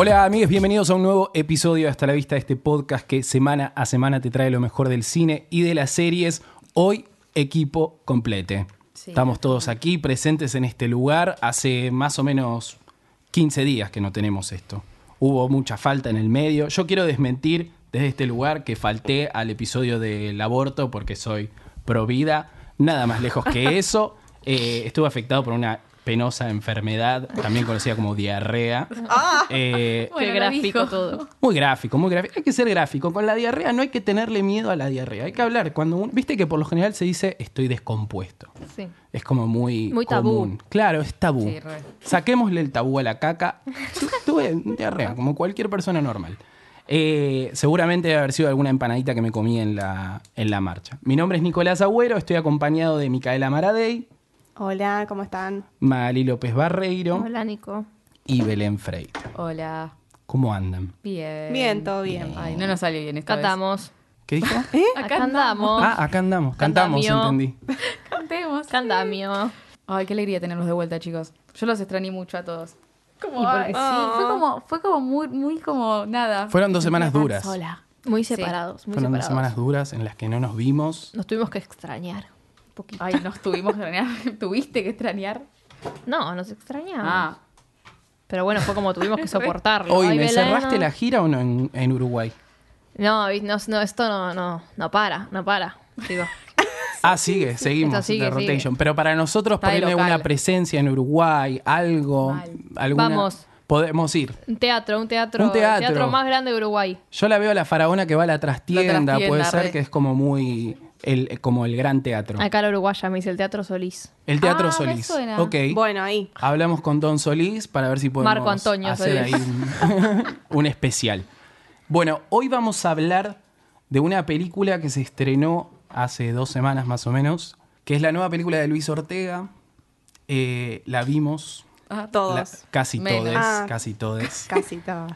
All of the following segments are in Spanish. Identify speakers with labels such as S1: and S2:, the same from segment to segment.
S1: Hola amigos, bienvenidos a un nuevo episodio de Hasta la Vista de este podcast que semana a semana te trae lo mejor del cine y de las series. Hoy, equipo complete.
S2: Sí.
S1: Estamos todos aquí presentes en este lugar. Hace más o menos 15 días que no tenemos esto. Hubo mucha falta en el medio. Yo quiero desmentir desde este lugar que falté al episodio del aborto porque soy pro vida. Nada más lejos que eso. Eh, estuve afectado por una penosa enfermedad, también conocida como diarrea. Eh,
S2: Qué
S3: lo
S2: gráfico todo.
S1: muy gráfico, muy gráfico. Hay que ser gráfico. Con la diarrea no hay que tenerle miedo a la diarrea. Hay que hablar. Cuando un- Viste que por lo general se dice estoy descompuesto.
S2: Sí.
S1: Es como muy.
S2: Muy tabú.
S1: común. Claro, es tabú.
S3: Sí, re.
S1: Saquémosle el tabú a la caca. Tu- Tuve diarrea, como cualquier persona normal. Eh, seguramente debe haber sido alguna empanadita que me comí en la, en la marcha. Mi nombre es Nicolás Agüero, estoy acompañado de Micaela Maradei,
S4: Hola, ¿cómo están?
S1: Magali López Barreiro
S2: Hola, Nico.
S1: y Belén Freire.
S3: Hola.
S1: ¿Cómo andan?
S3: Bien.
S4: Bien, todo bien.
S3: Ay, no nos salió bien esta
S2: Cantamos.
S1: ¿Qué dijo?
S2: Acá andamos.
S1: Ah, acá andamos. Cantamos,
S2: Candamio.
S1: entendí.
S3: Cantemos.
S2: Candamio.
S3: Ay, qué alegría tenerlos de vuelta, chicos. Yo los extrañé mucho a todos. Como, ay,
S2: sí.
S3: Fue como, fue como muy, muy como nada.
S1: Fueron dos semanas duras.
S3: Sola.
S2: Muy
S3: Sí.
S2: separados, muy
S1: Fueron dos semanas duras en las que no nos vimos.
S2: Nos tuvimos que extrañar. Poquito.
S3: Ay, nos tuvimos que extrañar. ¿Tuviste que extrañar?
S2: No, nos extrañamos.
S3: Ah.
S2: Pero bueno, fue como tuvimos que soportarlo.
S1: Hoy, ¿me
S2: Belén,
S1: cerraste
S2: no.
S1: la gira o no en, en Uruguay?
S2: No, no, no, esto no, no, no para, no para. Digo,
S1: Ah, sigue, seguimos
S2: sigue,
S1: The Rotation.
S2: sigue.
S1: Pero para nosotros
S3: de
S1: ponerle una presencia en Uruguay, algo,
S3: Mal.
S1: alguna-
S2: Vamos.
S1: Podemos ir.
S2: un teatro, un teatro,
S1: Un teatro.
S2: el teatro más grande de Uruguay.
S1: Yo la veo a la faraona que va a la trastienda,
S3: La trastienda,
S1: puede ser
S3: re.
S1: que es como muy el, como el gran teatro.
S2: Acá la uruguaya me dice el Teatro Solís.
S1: El Teatro
S3: Ah, me
S1: Solís.
S3: suena.
S1: Ok.
S4: Bueno, ahí.
S1: Hablamos con Don Solís para ver si podemos
S2: Marco Antonio
S1: hacer ahí un, un especial. Bueno, hoy vamos a hablar de una película que se estrenó hace dos semanas más o menos, que es la nueva película de Luis Ortega. Eh, la vimos
S3: Ah,
S4: Todos.
S1: la- casi
S4: Ah.
S1: casi todos.
S4: Casi todas.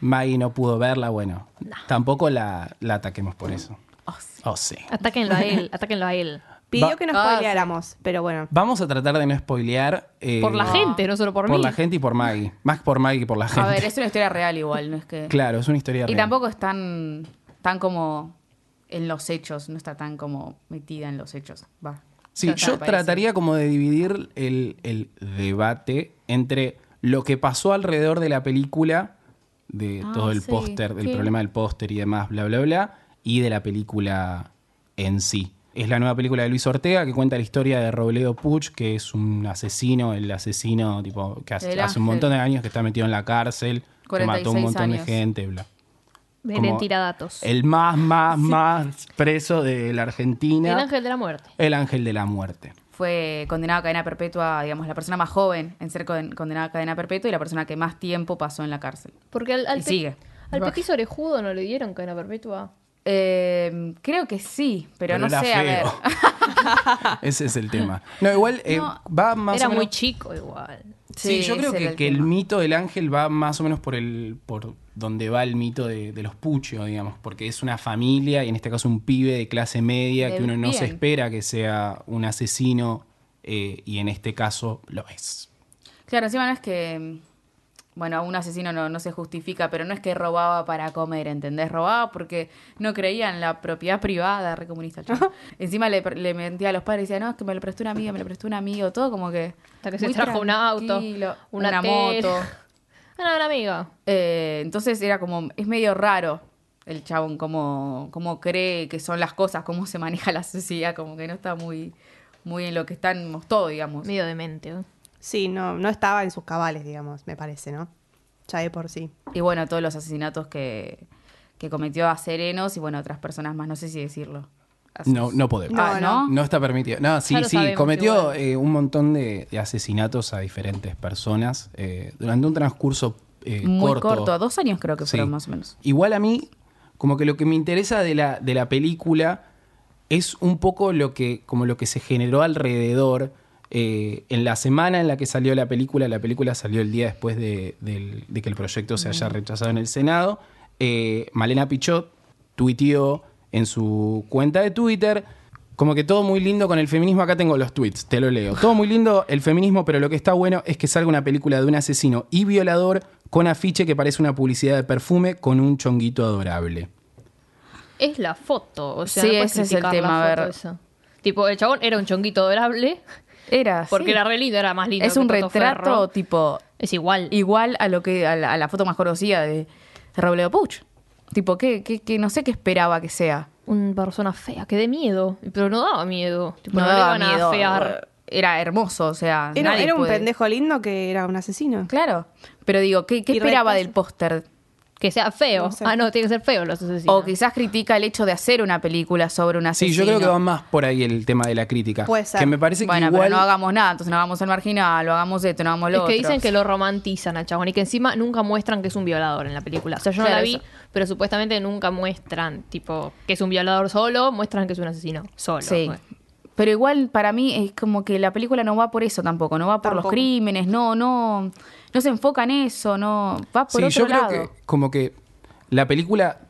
S1: Maggie no pudo verla, bueno, tampoco la, la ataquemos por eso.
S3: Oh, sí.
S2: Atáquenlo a él, atáquenlo a él.
S4: Pidió
S1: Va-
S4: que nos
S3: Ah,
S4: spoileáramos, pero bueno.
S1: Vamos a tratar de no spoilear. eh,
S2: Por la gente, no solo por,
S1: por
S2: mí.
S1: la gente y por Maggie. Más por Maggie que por la gente.
S3: A ver, es una historia real igual, no es que...
S1: Claro, es una historia
S3: Y
S1: real.
S3: tampoco es tan, tan como en los hechos, no está tan como metida en los hechos. Va.
S1: Sí,
S3: Ya está,
S1: yo
S3: me parece.
S1: trataría como de dividir el, el debate entre lo que pasó alrededor de la película, de
S3: Ah,
S1: todo el
S3: sí,
S1: póster, del
S3: sí.
S1: problema del póster y demás, bla, bla, bla, y de la película en sí. Es la nueva película de Luis Ortega que cuenta la historia de Robledo Puch, que es un asesino, el asesino tipo que hace, hace un montón de años que está metido en la cárcel, que mató un
S3: 46
S1: montón de gente, bla. Como
S2: tira datos.
S1: El más, más, más preso de la Argentina.
S2: El ángel de la muerte.
S1: El ángel de la muerte.
S3: Fue condenado a cadena perpetua, digamos, la persona más joven en ser con- condenada a cadena perpetua y la persona que más tiempo pasó en la cárcel.
S2: Porque al, al,
S3: Y sigue.
S2: al petiso orejudo no le dieron cadena perpetua.
S3: Eh, creo que sí, pero, no sé, a ver.
S1: Ese es el tema. No, igual eh,
S3: No,
S1: va más
S2: Era
S1: o menos...
S2: muy chico igual.
S1: Sí, yo creo que, que el mito del ángel va más o menos por el por donde va el mito de, de los puchos, digamos, porque es una familia y en este caso un pibe de clase media
S3: De
S1: que uno no se espera que sea un asesino eh, y en este caso lo es.
S3: Claro, encima no es que. Bueno, un asesino no, no se justifica, pero no es que robaba para comer, ¿entendés? Robaba porque no creía en la propiedad privada, re comunista. Encima le, le mentía a los padres y decía, no, es que me lo prestó un amigo, me lo prestó un amigo, todo como que.
S2: Hasta que se trajo un auto, una,
S3: una, moto.
S2: Ah, no, un amigo.
S3: Eh, entonces era como. Es medio raro el chabón, cómo, cómo cree que son las cosas, cómo se maneja la sociedad, como que no está muy, muy en lo que estamos todos, digamos.
S2: Medio demente. ¿eh?
S4: Sí, no, no estaba en sus cabales, digamos, me parece, ¿no? Ya de por sí.
S3: Y bueno, todos los asesinatos que, que cometió a Serenos y bueno, otras personas más, no sé si decirlo. Así-
S1: No, no podemos.
S4: No,
S3: Ah, ¿no?
S1: No está permitido. No, sí, sí,
S2: sabemos
S1: cometió eh, un montón de, de asesinatos a diferentes personas eh, durante un transcurso eh,
S3: Muy
S1: corto.
S3: corto. dos años creo que
S1: Sí.
S3: fueron más o menos.
S1: Igual a mí, como que lo que me interesa de la, de la película es un poco lo que, como lo que se generó alrededor. Eh, en la semana en la que salió la película, la película salió el día después de, que el proyecto se haya rechazado en el Senado. eh, Malena Pichot tuiteó en su cuenta de Twitter Como que todo muy lindo con el feminismo. Acá tengo los tweets, te lo leo. Todo muy lindo el feminismo, pero lo que está bueno es que salga una película de un asesino y violador con afiche que parece una publicidad de perfume con un chonguito adorable.
S2: Es la foto, o sea,
S3: Sí,
S2: no
S3: ese es el tema, a ver.
S2: Tipo, el chabón era un chonguito adorable,
S3: Era.
S2: porque
S3: sí.
S2: era re lindo, era más lindo
S3: Es
S2: que
S3: un
S2: Toto
S3: retrato
S2: Ferro.
S3: tipo
S2: Es igual.
S3: igual a lo que a la, a la foto más conocida de, de Robledo Puch. Tipo, que, que, que no sé qué esperaba que sea.
S2: Una persona fea, que de miedo. Pero no daba miedo. Tipo,
S3: No
S2: no, le
S3: daba
S2: iban a
S3: miedo.
S2: afear.
S3: Era hermoso, o sea.
S4: Era,
S3: nadie
S4: era un
S3: puede-
S4: pendejo lindo que era un asesino.
S3: Claro. Pero digo, ¿qué, qué esperaba del póster?
S2: Que sea feo.
S4: No sé.
S2: Ah, no, tiene que ser feo los asesinos.
S3: O quizás critica el hecho de hacer una película sobre un
S1: Sí,
S3: asesino.
S1: yo creo que va más por ahí el tema de la crítica.
S4: Puede ser.
S1: Que me parece
S3: Bueno,
S1: que igual...
S3: pero no hagamos nada, entonces no hagamos el marginal, lo hagamos esto, no hagamos lo
S2: Es que
S3: otro.
S2: dicen que lo romantizan al chabón y que encima nunca muestran que es un violador en la película. O sea, yo no
S3: Claro,
S2: la vi,
S3: eso.
S2: pero supuestamente nunca muestran, tipo, que es un violador solo, muestran que es un asesino solo.
S3: Sí.
S2: pues.
S3: Pero igual para mí es como que la película no va por eso tampoco, no va por los crímenes, no, no, no se enfoca en eso, no, va por
S1: sí,
S3: otro
S1: yo creo
S3: lado.
S1: que como que la película,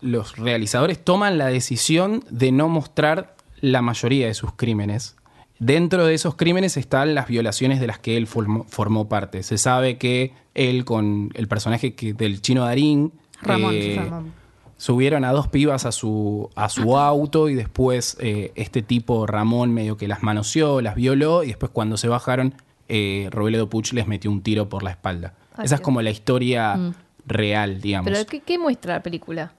S1: los realizadores toman la decisión de no mostrar la mayoría de sus crímenes. Dentro de esos crímenes están las violaciones de las que él formó, formó parte. Se sabe que él con el personaje que, del chino Darín
S3: Ramón,
S1: eh,
S3: sí, Ramón.
S1: Subieron a dos pibas a su, a su auto y después eh, este tipo Ramón medio que las manoseó, las violó y después cuando se bajaron eh, Robledo Puch les metió un tiro por la espalda.
S2: Ay,
S1: Esa es como la historia
S3: Mm.
S1: real, digamos.
S2: Pero ¿qué, qué muestra la película?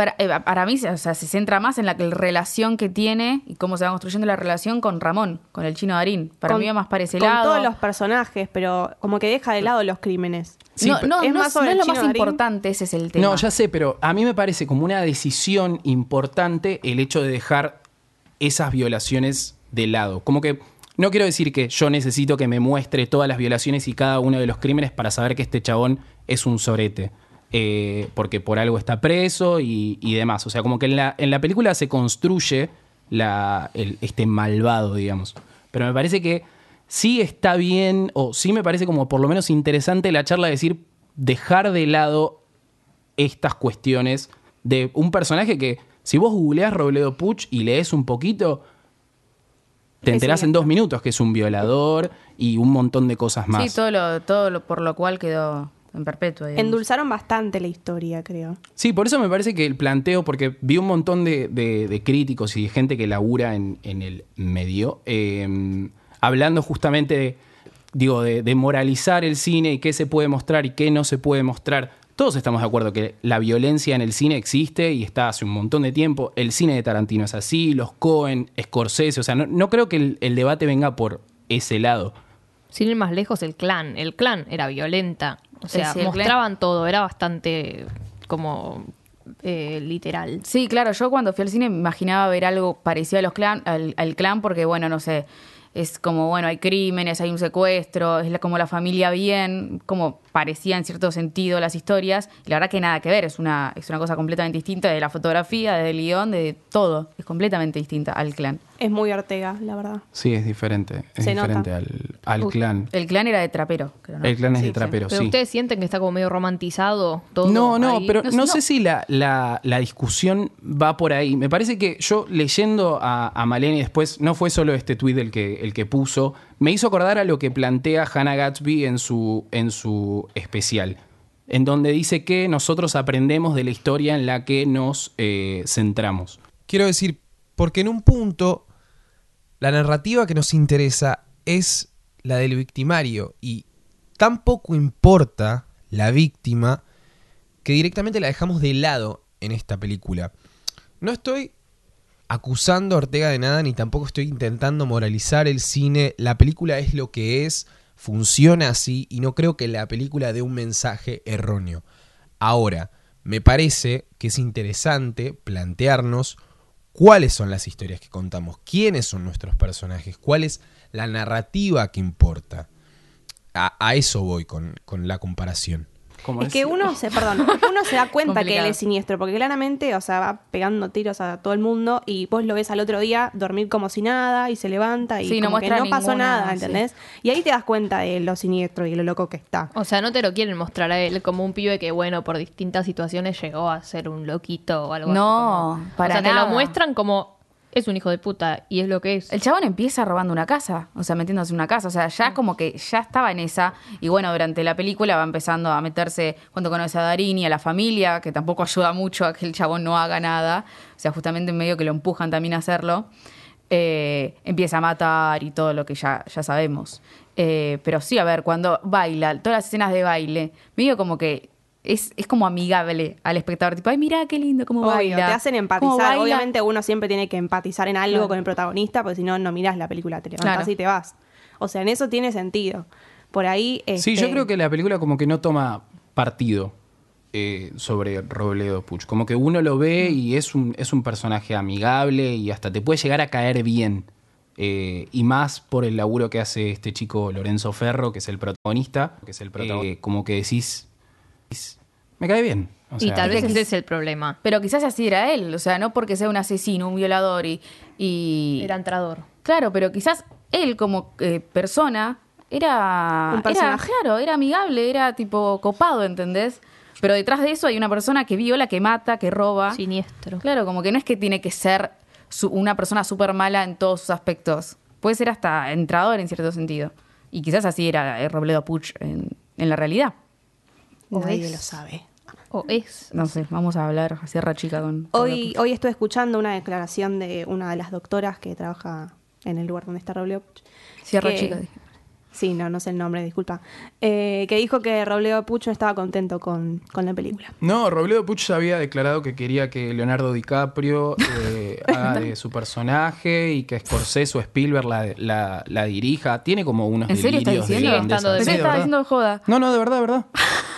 S3: Para, eh, para mí, o sea, se centra más en la que- relación que tiene y cómo se va construyendo la relación con Ramón, con el chino Darín. Para
S4: Con-
S3: mí va más para ese
S4: Con
S3: lado.
S4: todos los personajes, pero como que deja de lado los crímenes.
S1: Sí,
S3: no,
S4: Es
S3: no
S4: más
S3: no es
S4: el
S3: lo
S4: chino
S3: más
S4: Darín.
S3: importante, ese es el tema.
S1: No, ya sé, pero a mí me parece como una decisión importante el hecho de dejar esas violaciones de lado. Como que no quiero decir que yo necesito que me muestre todas las violaciones y cada uno de los crímenes para saber que este chabón es un sorete. Eh, porque por algo está preso y, y demás. O sea, como que en la, en la película se construye la, el- este malvado, digamos. Pero me parece que sí está bien, o sí me parece como por lo menos interesante la charla de decir, dejar de lado estas cuestiones de un personaje que, si vos googleás Robledo Puch y lees un poquito, te enterás en dos minutos que es un violador y un montón de cosas más.
S3: Sí, todo lo, todo lo por lo cual quedó en perpetua. digamos.
S4: Endulzaron bastante la historia, creo.
S1: Sí, por eso me parece que el planteo, porque vi un montón de, de- de críticos y de gente que labura en, en el medio, eh, hablando justamente de, digo, de, de moralizar el cine y qué se puede mostrar y qué no se puede mostrar. Todos estamos de acuerdo que la violencia en el cine existe y está hace un montón de tiempo. El cine de Tarantino es así, los Cohen, Scorsese, o sea, no, no creo que el, el debate venga por ese lado.
S2: Sin ir más lejos, el clan. El clan era violenta. O sea,
S3: Sí, clan-
S2: mostraban todo. Era bastante como eh, literal.
S3: Sí, claro, yo cuando fui al cine me imaginaba ver algo parecido a los clan, al, al clan porque, bueno, no sé, es como, bueno, hay crímenes, hay un secuestro, es la- como la familia bien, como parecía en cierto sentido las historias, y la verdad que nada que ver, es una, es una cosa completamente distinta de la fotografía, del guion, de todo, es completamente distinta al clan.
S4: Es muy Ortega, la verdad.
S1: Sí, es diferente. Es
S4: Se nota.
S1: diferente al, al
S2: Uy.
S1: clan.
S3: El clan era de trapero, creo, ¿no?
S1: El clan es
S4: Sí,
S1: de
S4: sí.
S1: trapero,
S2: Pero
S1: sí.
S2: ustedes sienten que está como medio romantizado todo.
S1: No, no,
S2: ahí?
S1: pero
S3: No
S1: no,
S3: sé, no.
S1: sé si la, la- la discusión va por ahí. Me parece que yo leyendo a, a Maleni después, no fue solo este tuit el que, el que puso, me hizo acordar a lo que plantea Hannah Gatsby en su, en su especial, en donde dice que nosotros aprendemos de la historia en la que nos eh, centramos.
S5: Quiero decir, porque en un punto la narrativa que nos interesa es la del victimario y tan poco importa la víctima que directamente la dejamos de lado en esta película. No estoy acusando a Ortega de nada ni tampoco estoy intentando moralizar el cine. La película es lo que es, funciona así y no creo que la película dé un mensaje erróneo. Ahora, me parece que es interesante plantearnos cuáles son las historias que contamos, quiénes son nuestros personajes, cuál es la narrativa que importa. A, eso voy con, con la comparación.
S1: Como
S4: Es que uno se, perdón, es que uno se da cuenta que él es siniestro, porque claramente, o sea, va pegando tiros a todo el mundo y vos lo ves al otro día dormir como si nada y se levanta y
S3: Sí, no
S4: como que
S3: muestra
S4: no pasó nada, ¿entendés? Y ahí te das cuenta de lo siniestro y lo loco que está.
S2: O sea, no te lo quieren mostrar a él como un pibe que, bueno, por distintas situaciones llegó a ser un loquito o algo
S3: No,
S2: así. como-
S3: para
S2: o sea, te lo muestran como es un hijo de puta y es lo que es.
S3: El chabón empieza robando una casa, o sea, metiéndose en una casa, o sea, ya como que ya estaba en esa, y bueno, durante la película va empezando a meterse cuando conoce a Darini, a la familia, que tampoco ayuda mucho a que el chabón no haga nada, o sea, justamente en medio que lo empujan también a hacerlo, eh, empieza a matar y todo lo que ya, ya sabemos. Eh, pero sí, a ver, cuando baila, todas las escenas de baile, medio como que es, es como amigable al espectador, tipo, ay, mira qué lindo cómo
S4: Obvio,
S3: baila.
S4: te hacen empatizar. Obviamente uno siempre tiene que empatizar en algo
S3: Claro.
S4: con el protagonista, porque si no, no mirás la película, te levantás
S3: Claro.
S4: y te vas. O sea, en eso tiene sentido. Por ahí...
S1: Sí,
S4: este,
S1: yo creo que la película como que no toma partido eh, sobre Robledo Puch. Como que uno lo ve y es un, es un personaje amigable y hasta te puede llegar a caer bien. Eh, y más por el laburo que hace este chico Lorenzo Ferro, que es el protagonista, que es el protagonista. como que decís, me cae bien. O
S2: y tal vez ese es el problema.
S3: Pero quizás así era él, o sea, no porque sea un asesino, un violador y... y...
S2: Era entrador.
S3: Claro, pero quizás él como eh, persona era...
S4: Un
S3: era,
S4: personaje.
S3: claro, era amigable, era tipo copado, ¿entendés? Pero detrás de eso hay una persona que viola, que mata, que roba.
S2: Siniestro.
S3: Claro, como que no es que tiene que ser su- una persona súper mala en todos sus aspectos. Puede ser hasta entrador en cierto sentido. Y quizás así era eh, Robledo Puch en, en la realidad.
S4: Nadie
S2: es.
S4: lo sabe.
S2: O es.
S3: No sé, vamos a hablar a Sierra Chica con...
S4: Hoy, estuve escuchando una declaración de una de las doctoras que trabaja en el lugar donde está Robledo Puch.
S3: Sierra
S4: que-
S3: Chica. dije.
S4: Sí, no, no sé el nombre, disculpa. Eh, que dijo que Robledo Puch no estaba contento con, con la película.
S1: No, Robledo Puch ya había declarado que quería que Leonardo DiCaprio eh, haga de su personaje y que Scorsese o Spielberg la, la- la dirija. Tiene como unos
S3: ¿En serio
S1: delirios de
S3: diciendo?
S1: grandeza.
S2: De
S3: Pensé
S1: Sí,
S3: que estaba
S1: verdad.
S3: diciendo joda.
S1: No, no, de verdad, de verdad.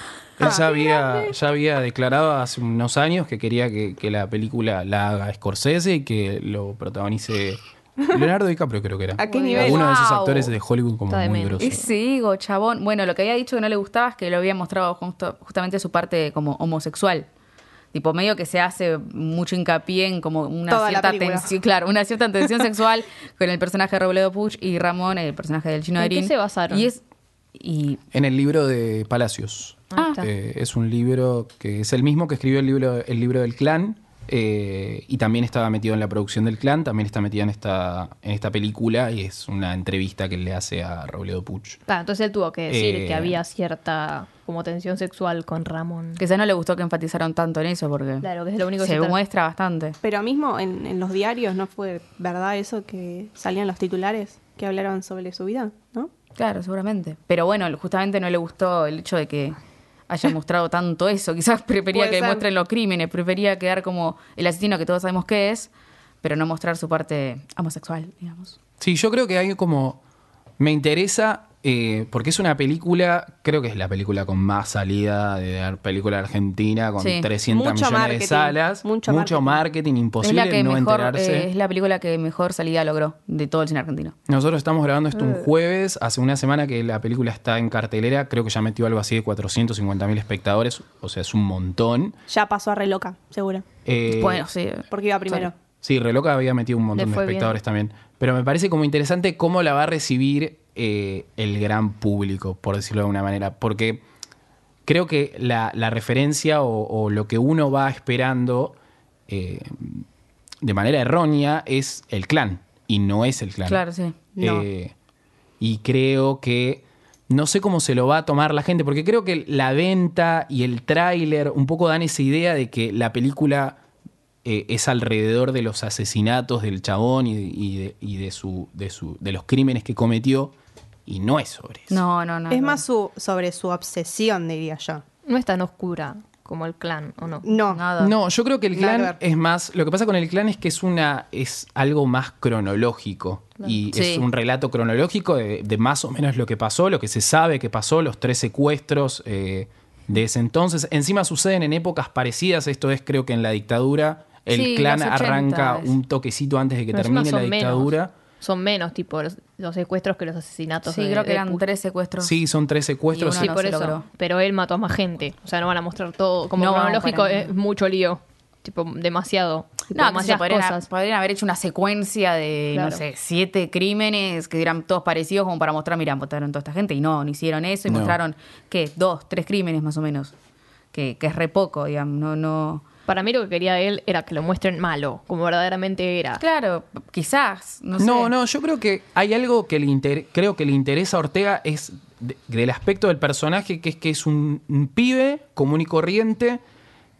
S1: Él ya había, ya había declarado hace unos años que quería que, que la película la haga Scorsese y que lo protagonice Leonardo DiCaprio, creo que era.
S4: ¿A qué nivel?
S1: Uno de esos actores de Hollywood como
S2: Está de
S1: muy grosso.
S3: Ese ego, chabón. Bueno, lo que había dicho que no le gustaba es que lo había mostrado justo- justamente su parte como homosexual. Tipo, medio que se hace mucho hincapié en como una
S4: Toda
S3: cierta tensión, claro, una cierta tensión sexual con el personaje de Robledo Puch y Ramón, el personaje del chino
S2: ¿En
S3: de
S2: qué se basaron?
S3: Y es. Y.
S1: En el libro de Palacios.
S2: Ahí está.
S1: Eh, es un libro que es el mismo que escribió el libro, el libro del clan. eh, y también estaba metido en la producción del clan, también está metido en esta, en esta película y es una entrevista que le hace a Robledo Puch.
S2: Entonces él tuvo que decir
S1: Eh,
S2: que había cierta como tensión sexual con Ramón.
S3: Quizá no le gustó que enfatizaron tanto en eso porque.
S2: Claro, que es lo único que
S3: se
S2: se tra-
S3: muestra bastante.
S4: Pero mismo en, en los diarios no fue verdad eso que salían los titulares que hablaron sobre su vida, ¿no?
S3: Claro, seguramente. Pero bueno, justamente no le gustó el hecho de que haya mostrado tanto eso. Quizás prefería que
S4: ser.
S3: muestren los crímenes, prefería quedar como el asesino que todos sabemos que es, pero no mostrar su parte homosexual, digamos.
S1: Sí, yo creo que hay como. Me interesa, eh, porque es una película, creo que es la película con más salida de la película argentina, con
S3: Sí.
S1: 300
S4: Mucho
S1: millones de salas.
S4: mucho
S1: Mucho,
S4: marketing.
S1: marketing, imposible
S3: es la que
S1: no
S3: mejor,
S1: enterarse.
S3: eh, es la película que mejor salida logró de todo el cine argentino.
S1: Nosotros estamos grabando esto un jueves, hace una semana que la película está en cartelera, creo que ya metió algo así de 450 mil espectadores, o sea, es un montón.
S4: Ya pasó a Reloca, seguro.
S1: Eh,
S3: bueno, sí.
S4: Porque iba primero.
S1: Sí, Reloca había metido un montón de espectadores también. Pero me parece como interesante cómo la va a recibir eh, el gran público, por decirlo de alguna manera. Porque creo que la, la referencia o, o lo que uno va esperando eh, de manera errónea es el clan. Y no es el clan.
S3: Claro, sí.
S4: No.
S1: Eh, y creo que no sé cómo se lo va a tomar la gente, porque creo que la venta y el tráiler un poco dan esa idea de que la película eh, es alrededor de los asesinatos del chabón y, y de, y de su, de, su, de los crímenes que cometió, y no es sobre eso.
S3: No, no, no.
S4: es
S3: no.
S4: más su, sobre su obsesión, diría yo.
S2: No es tan oscura como el clan, ¿o no?
S4: No.
S3: Nada.
S1: No, yo creo que el clan es más. Lo que pasa con el clan es que es una. es algo más cronológico. Y
S3: Sí.
S1: es un relato cronológico de, de más o menos lo que pasó, lo que se sabe que pasó, los tres secuestros eh, de ese entonces. Encima suceden en épocas parecidas. Esto es, creo que en la dictadura. El
S3: Sí,
S1: clan
S3: los 80
S1: arranca
S3: es.
S1: un toquecito antes de que
S2: Pero
S1: termine la
S2: menos.
S1: dictadura.
S2: Son menos, tipo, los, los secuestros que los asesinatos.
S3: Sí,
S2: de-
S3: creo que
S2: de
S3: eran tres secuestros.
S1: Sí, son tres secuestros.
S3: Y
S2: Sí,
S3: no
S2: por
S3: se
S2: eso.
S3: logró.
S2: Pero él mató a más gente. O sea, no van a mostrar todo. Como
S3: No,
S2: cronológico es mucho lío. Tipo, demasiado.
S3: No,
S2: demasiadas
S3: podrían,
S2: cosas.
S3: podrían haber hecho una secuencia de, no sé, siete crímenes que eran todos parecidos como para mostrar, mira, votaron toda esta gente. Y no, no hicieron eso y
S1: No.
S3: mostraron, ¿qué? Dos, tres crímenes más o menos. Que, que es re poco, digamos. No, no,
S2: Para mí lo que quería él era que lo muestren malo, como verdaderamente era.
S3: Claro, quizás. No, sé.
S1: No, no, yo creo que hay algo que le inter- creo que le interesa a Ortega es de- del aspecto del personaje, que es que es un, un pibe común y corriente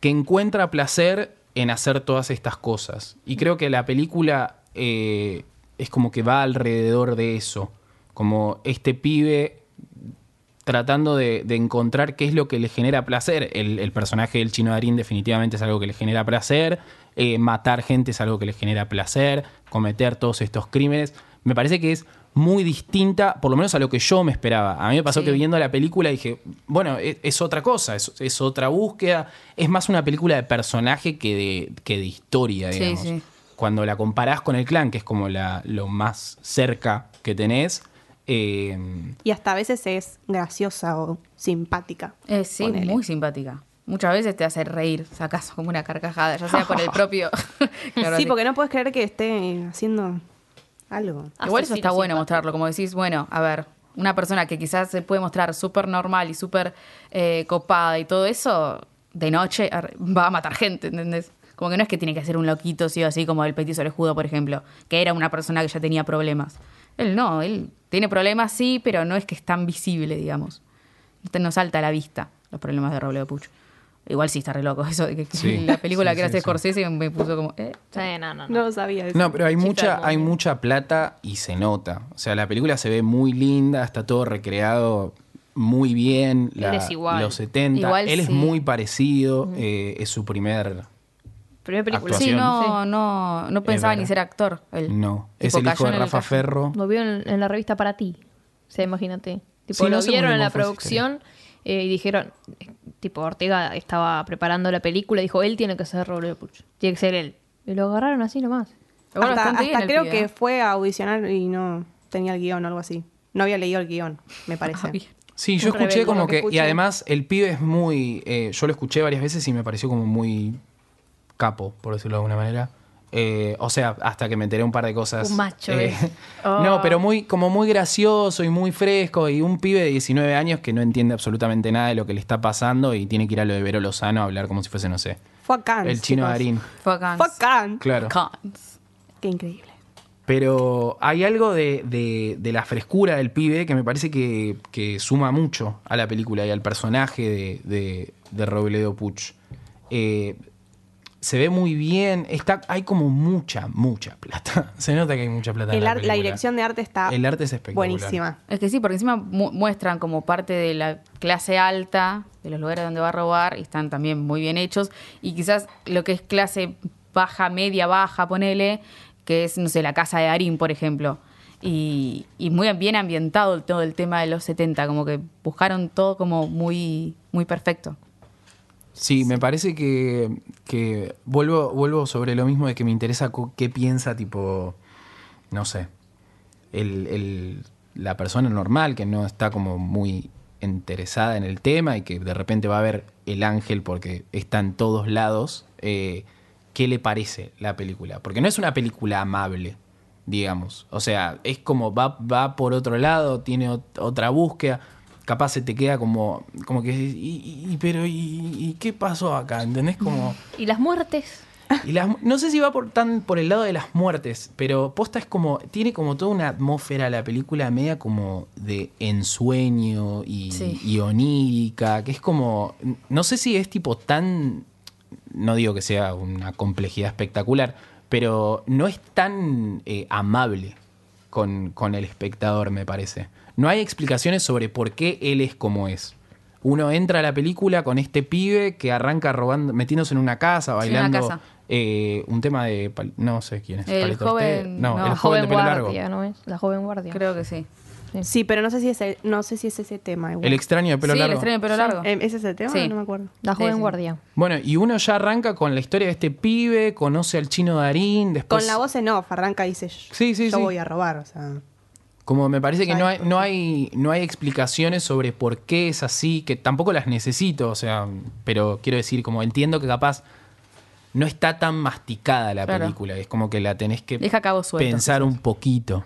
S1: que encuentra placer en hacer todas estas cosas. Y creo que la película eh, es como que va alrededor de eso. Como este pibe tratando de, de encontrar qué es lo que le genera placer. El, el personaje del chino Darín definitivamente es algo que le genera placer. Eh, matar gente es algo que le genera placer. Cometer todos estos crímenes. Me parece que es muy distinta, por lo menos a lo que yo me esperaba. A mí me pasó
S3: Sí.
S1: que viendo la película dije, bueno, es, es otra cosa, es, es otra búsqueda. Es más una película de personaje que de, que de historia,
S3: Sí,
S1: digamos.
S3: sí.
S1: Cuando la comparás con el clan, que es como la, lo más cerca que tenés, eh,
S4: Y hasta a veces es graciosa o simpática.
S3: Eh, sí,
S4: Ponele.
S3: muy simpática. Muchas veces te hace reír, sacas como una carcajada, ya sea por el propio. Claro,
S4: sí, porque no puedes creer que esté haciendo algo.
S3: Igual eso está bueno
S2: simpático.
S3: mostrarlo, como decís, bueno, a ver, una persona que quizás se puede mostrar súper normal y súper eh, copada y todo eso, de noche va a matar gente, ¿entendés? Como que no es que tiene que ser un loquito, sí o así, como el petiso Judo, por ejemplo, que era una persona que ya tenía problemas. Él no, él tiene problemas, sí, pero no es que es tan visible, digamos. No te- No salta a la vista los problemas de Robledo Puch. Igual sí está re loco. Eso de que
S1: Sí.
S3: la película
S1: Sí,
S3: que era
S1: sí.
S3: Scorsese me puso como. Eh,
S2: Sí, no, no, no.
S4: No lo sabía eso.
S1: No, pero hay mucha, hay mucha plata y se nota. O sea, la película se ve muy linda, está todo recreado muy bien.
S2: Él
S1: la-
S2: es igual.
S1: Los 70.
S3: Igual
S1: Él es muy parecido. eh, es su primer.
S2: Primera película.
S3: Sí, no, no, no pensaba ni ser actor. él.
S1: No.
S3: Tipo,
S1: Es el hijo de
S3: el
S1: Rafa. Ferro.
S2: Lo vio en, en la revista Para Ti. O sea, imagínate. Tipo,
S1: Sí, no
S2: lo
S1: muy
S2: vieron en la producción eh, y dijeron, eh, tipo, Ortega estaba preparando la película y dijo, él tiene que ser Robledo Puch. Tiene que ser él. Y lo agarraron así nomás.
S3: Bueno,
S4: hasta creo
S3: pibe,
S4: que
S3: ¿eh?
S4: fue a audicionar y no tenía el guion o algo así. No había leído el guion, me parece.
S3: Ah.
S1: Sí, yo
S2: Un
S1: escuché como
S4: que.
S1: Y además, el pibe es muy. eh, yo lo escuché varias veces y me pareció como muy capo, por decirlo de alguna manera. Eh, o sea, hasta que me enteré un par de cosas.
S2: Un macho,
S1: Eh,
S2: eh.
S1: No, pero muy, como muy gracioso y muy fresco. Y un pibe de 19 años que no entiende absolutamente nada de lo que le está pasando y tiene que ir a lo de Vero Lozano a hablar como si fuese, no sé.
S4: Fue a Cannes.
S1: El chino
S4: chicos.
S1: Darín.
S3: Fue a Cannes.
S4: Fue a Cannes.
S1: Claro.
S3: Cannes.
S4: Qué increíble.
S1: Pero hay algo de, de- de la frescura del pibe que me parece que, que suma mucho a la película y al personaje de, de, de Robledo Puch. Eh, se ve muy bien, está, hay como mucha, mucha plata. Se nota que hay mucha plata en
S4: El
S1: la
S4: ar- la
S1: película.
S4: dirección de arte está
S1: El arte es espectacular.
S4: buenísima.
S3: Es que sí, porque encima mu- muestran como parte de la clase alta, de los lugares donde va a robar, y están también muy bien hechos. Y quizás lo que es clase baja, media, baja, ponele, que es, no sé, la casa de Darín, por ejemplo. Y, y muy bien ambientado todo el tema de los 70, como que buscaron todo como muy, muy perfecto.
S1: Sí, me parece que, que vuelvo, vuelvo sobre lo mismo de que me interesa qué piensa, tipo, no sé, el, el- la persona normal que no está como muy interesada en el tema y que de repente va a ver el ángel porque está en todos lados, eh, ¿qué le parece la película? Porque no es una película amable, digamos. O sea, es como va, va por otro lado, tiene ot- otra búsqueda. Capaz se te queda como, como que, y, pero, y, y qué pasó acá? ¿Entendés? Como...
S2: ¿Y las muertes?
S1: Y las- no sé si va por tan por el lado de las muertes, pero posta es como. Tiene como toda una atmósfera la película media como de ensueño y,
S3: Sí.
S1: y onírica, que es como. No sé si es tipo tan. No digo que sea una complejidad espectacular, pero no es tan eh, amable con, con el espectador, me parece. No hay explicaciones sobre por qué él es como es. Uno entra a la película con este pibe que arranca robando, metiéndose en una casa,
S3: Sí, en una
S1: bailando
S3: casa.
S1: eh, un tema de no sé quién es.
S3: El joven-
S1: no,
S3: no,
S1: el
S2: La
S1: joven de pelo largo.
S2: guardia, ¿no es? La joven guardia.
S3: Creo que sí.
S4: Sí, pero no sé si es, el- no sé si es ese tema. igual.
S1: El extraño de pelo
S3: sí, el
S1: largo.
S3: extraño de pelo largo.
S4: Eh, ¿Es ese tema?
S3: Sí.
S4: No me acuerdo.
S2: La
S3: Sí,
S2: joven
S3: sí.
S2: guardia.
S1: Bueno, y uno ya arranca con la historia de este pibe, conoce al chino Darín, después
S4: Con la voz en off, arranca y dice,
S1: Sí, sí,
S4: yo
S1: sí.
S4: voy a robar, o sea...
S1: Como me parece que no hay, no hay, no hay explicaciones sobre por qué es así, que tampoco las necesito, o sea, pero quiero decir, como entiendo que capaz no está tan masticada la
S3: Claro.
S1: película, es como que la tenés que
S3: Deja cabos sueltos.
S1: pensar un poquito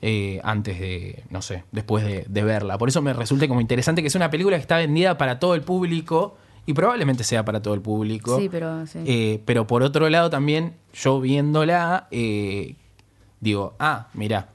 S1: eh, antes de, no sé, después de, de verla. Por eso me resulta como interesante que es una película que está vendida para todo el público y probablemente sea para todo el público.
S3: Sí, pero sí.
S1: Eh, pero por otro lado también, yo viéndola, eh, digo, ah, mirá,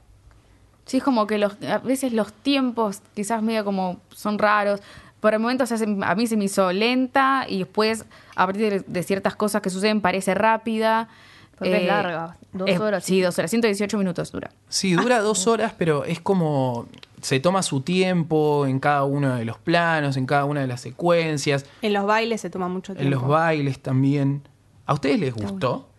S3: Sí, es como que los, a veces los tiempos quizás medio como son raros. Por el momento se hace- a mí se me hizo lenta y después a partir de, de ciertas cosas que suceden parece rápida. Eh,
S2: Porque es larga, dos horas.
S3: Sí, dos horas, 118 minutos dura.
S1: Sí, dura dos horas, pero es como se toma su tiempo en cada uno de los planos, en cada una de las secuencias,
S4: En los bailes se toma mucho tiempo.
S1: en los bailes también. ¿A ustedes les gustó?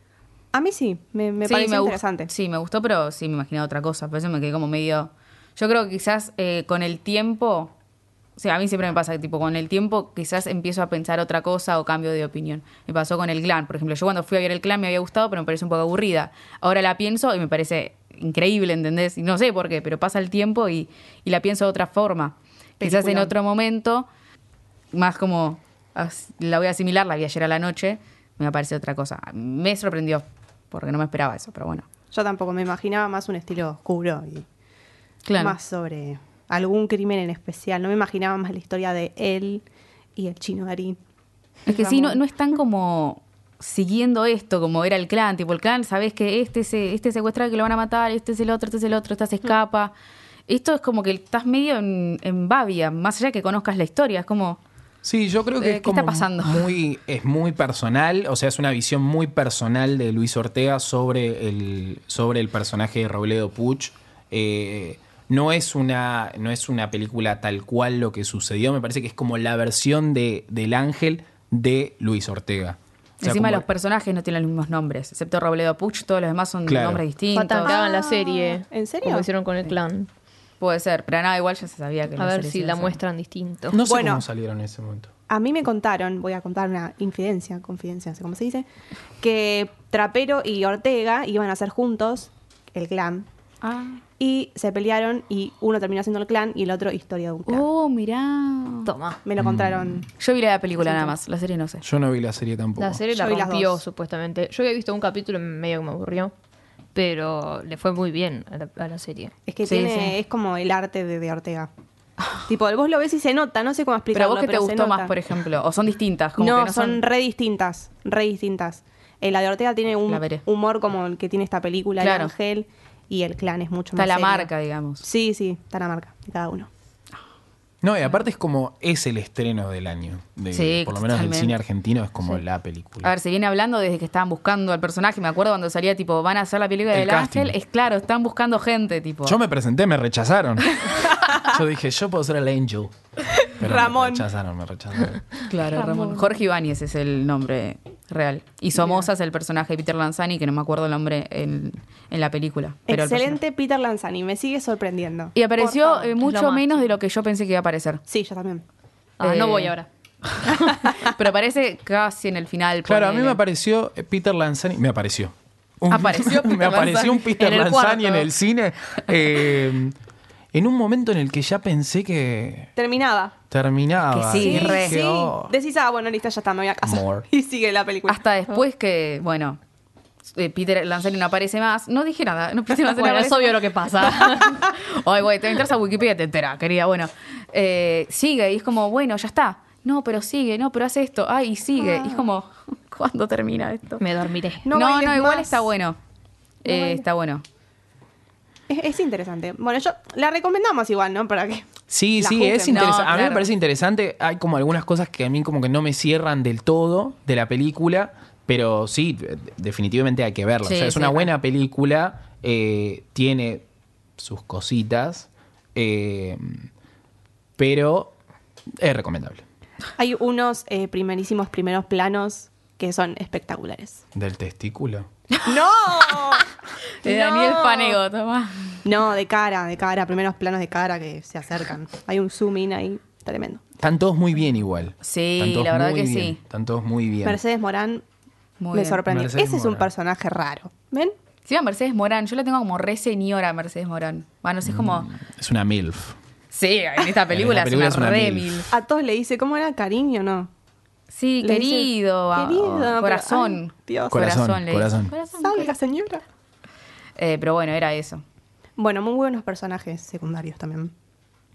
S4: A mí sí, me, me
S3: Sí,
S4: pareció interesante.
S3: Sí, me gustó, pero sí me imaginaba otra cosa. Por eso me quedé como medio. Yo creo que quizás eh, con el tiempo. O sea, a mí siempre me pasa que, tipo, con el tiempo quizás empiezo a pensar otra cosa o cambio de opinión. Me pasó con el clan, por ejemplo. Yo cuando fui a ver el clan me había gustado, pero me parece un poco aburrida. Ahora la pienso y me parece increíble, ¿entendés? Y no sé por qué, pero pasa el tiempo y, y la pienso de otra forma. Quizás en otro momento, más como la voy a asimilar, la vi ayer a la noche, me aparece otra cosa. Me sorprendió, porque no me esperaba eso, pero bueno.
S4: Yo tampoco me imaginaba más un estilo oscuro y
S3: Claro.
S4: más sobre algún crimen en especial. No me imaginaba más la historia de él y el chino Darín.
S3: Es que sí, no, no están como siguiendo esto, como era el clan. Tipo, el clan, sabes que este se, este secuestra que lo van a matar, este es el otro, este es el otro, esta se escapa. Esto es como que estás medio en, en babia, más allá de que conozcas la historia. Es como.
S1: Sí, yo creo que
S3: Eh,
S1: es
S3: ¿qué está
S1: como
S3: pasando?
S1: muy es muy personal, o sea, es una visión muy personal de Luis Ortega sobre el sobre el personaje de Robledo Puch. Eh, no es una no es una película tal cual lo que sucedió, me parece que es como la versión de del ángel de Luis Ortega. O sea,
S3: encima
S1: como-
S3: los personajes no tienen los mismos nombres, excepto Robledo Puch, todos los demás son
S1: Claro.
S3: nombres distintos.
S2: Hagan la
S4: Ah,
S2: serie.
S4: ¿en serio?
S2: Como hicieron con el clan.
S3: Puede ser, pero nada, igual ya se sabía que
S2: A ver si la muestran distinto.
S1: no sé
S4: Bueno.
S1: cómo salieron en ese momento.
S4: A mí me contaron, voy a contar una infidencia, confidencia, no sé cómo se dice, que Trapero y Ortega iban a hacer juntos el clan.
S3: Ah.
S4: Y se pelearon y uno terminó haciendo el clan y el otro historia de un clan.
S3: Oh, mirá.
S2: Toma.
S4: Me lo contaron.
S3: Yo vi la película nada más, la serie no sé.
S1: Yo no vi la serie tampoco.
S2: La serie
S4: Yo
S2: la
S4: vi las
S2: rompió,
S4: dos.
S2: supuestamente. Yo había visto un capítulo y medio que me aburrió. Pero le fue muy bien a la, a la serie.
S4: Es que
S3: Sí,
S4: tiene,
S3: sí.
S4: es como el arte de, de Ortega. tipo, vos lo ves y se nota, no sé cómo
S3: Pero
S4: explicarlo.
S3: a vos que te gustó más, por ejemplo, o son distintas, como
S4: no,
S3: que
S4: son, re distintas, re distintas. Eh, la de Ortega tiene un
S3: La
S4: humor como el que tiene esta película,
S3: Claro.
S4: El Ángel, y el clan es mucho
S3: Está
S4: más
S3: la
S4: serio.
S3: marca, digamos.
S4: Sí, sí, está la marca de cada uno.
S1: No, y aparte es como es el estreno del año. De,
S3: Sí,
S1: por lo menos del cine argentino es como
S3: Sí.
S1: la película.
S3: A ver, se viene hablando desde que estaban buscando al personaje. Me acuerdo cuando salía, tipo, van a hacer la película
S1: El
S3: del
S1: casting.
S3: ángel. Es claro, están buscando gente, tipo.
S1: Yo me presenté, me rechazaron. yo dije, yo puedo ser el Angel. Pero
S4: Ramón.
S1: Me rechazaron, me rechazaron.
S3: Claro, Ramón. Jorge Ibáñez es el nombre real. Y Somoza es el personaje de Peter Lanzani, que no me acuerdo el nombre en, en la película. Pero
S4: Excelente Peter Lanzani, me sigue sorprendiendo.
S3: Y apareció eh, mucho menos de lo que yo pensé que iba a aparecer.
S4: Sí, yo también.
S2: Ah,
S3: Eh,
S2: no voy ahora.
S3: Pero aparece casi en el final.
S1: Claro, a mí me apareció eh, Peter Lanzani. Me apareció. Un-
S3: Apareció
S1: me
S3: Peter
S1: apareció un Peter
S2: en el
S1: Lanzani en el cine. eh, en un momento en el que ya pensé que
S4: Terminaba.
S1: terminaba.
S3: Que sí,
S1: Y dije,
S3: re.
S4: sí.
S1: "Oh".
S4: Decís, ah, bueno, listo, ya está, me voy a casa.
S1: More.
S4: Y sigue la película.
S3: Hasta después que, bueno, eh, Peter Lanzani no aparece más. No dije nada. No, Peter Lanzani
S2: Bueno, es
S3: aparece
S2: obvio lo que pasa.
S3: Ay, güey, te entras a Wikipedia y te enteras, querida. Bueno, eh, sigue y es como, bueno, ya está. No, pero sigue, no, pero hace esto. Ay, y sigue. Y es como, ¿cuándo termina esto?
S2: Me dormiré.
S4: No
S3: No, no,
S4: bailes
S3: igual
S4: más.
S3: está bueno.
S4: No
S3: Eh,
S4: bailes.
S3: está bueno.
S4: Es, es interesante. Bueno, yo la recomendamos igual, ¿no? Para que.
S1: Sí, sí,
S4: juzguen.
S1: es interesante.
S3: No,
S1: A mí me parece interesante. Hay como algunas cosas que a mí como que no me cierran del todo de la película, pero sí, de- definitivamente hay que verla.
S3: Sí,
S1: o sea, es
S3: sí,
S1: una buena película, eh, tiene sus cositas, eh, pero es recomendable.
S4: Hay unos eh, primerísimos primeros planos que son espectaculares.
S1: Del testículo.
S4: ¡No!
S3: De
S4: No.
S3: Daniel Panego, toma.
S4: No, de cara, de cara, primeros planos de cara que se acercan. Hay un zoom in ahí tremendo.
S1: Están todos muy bien igual.
S3: Sí, la verdad que
S1: bien.
S3: sí.
S1: Están todos muy bien.
S4: Mercedes Morán
S3: Muy
S4: me
S3: bien.
S4: sorprendió.
S1: Mercedes
S4: Ese es un personaje raro. ¿Ven?
S3: Sí, a Mercedes Morán. Yo la tengo como re señora Mercedes Morán. Bueno, es como...
S1: Es una MILF.
S3: Sí, en esta película,
S1: En esta película
S3: es
S1: es
S3: una
S1: una
S3: re
S1: mil.
S3: mil.
S4: A todos le dice, ¿cómo era? Cariño, ¿no?
S3: Sí,
S4: Le dice,
S3: querido. ah,
S4: querido,
S3: corazón.
S4: ay, Dios.
S1: Corazón,
S3: le
S1: corazón.
S4: Salga, señora.
S3: Eh, pero bueno, era eso.
S4: Bueno, muy buenos personajes secundarios también.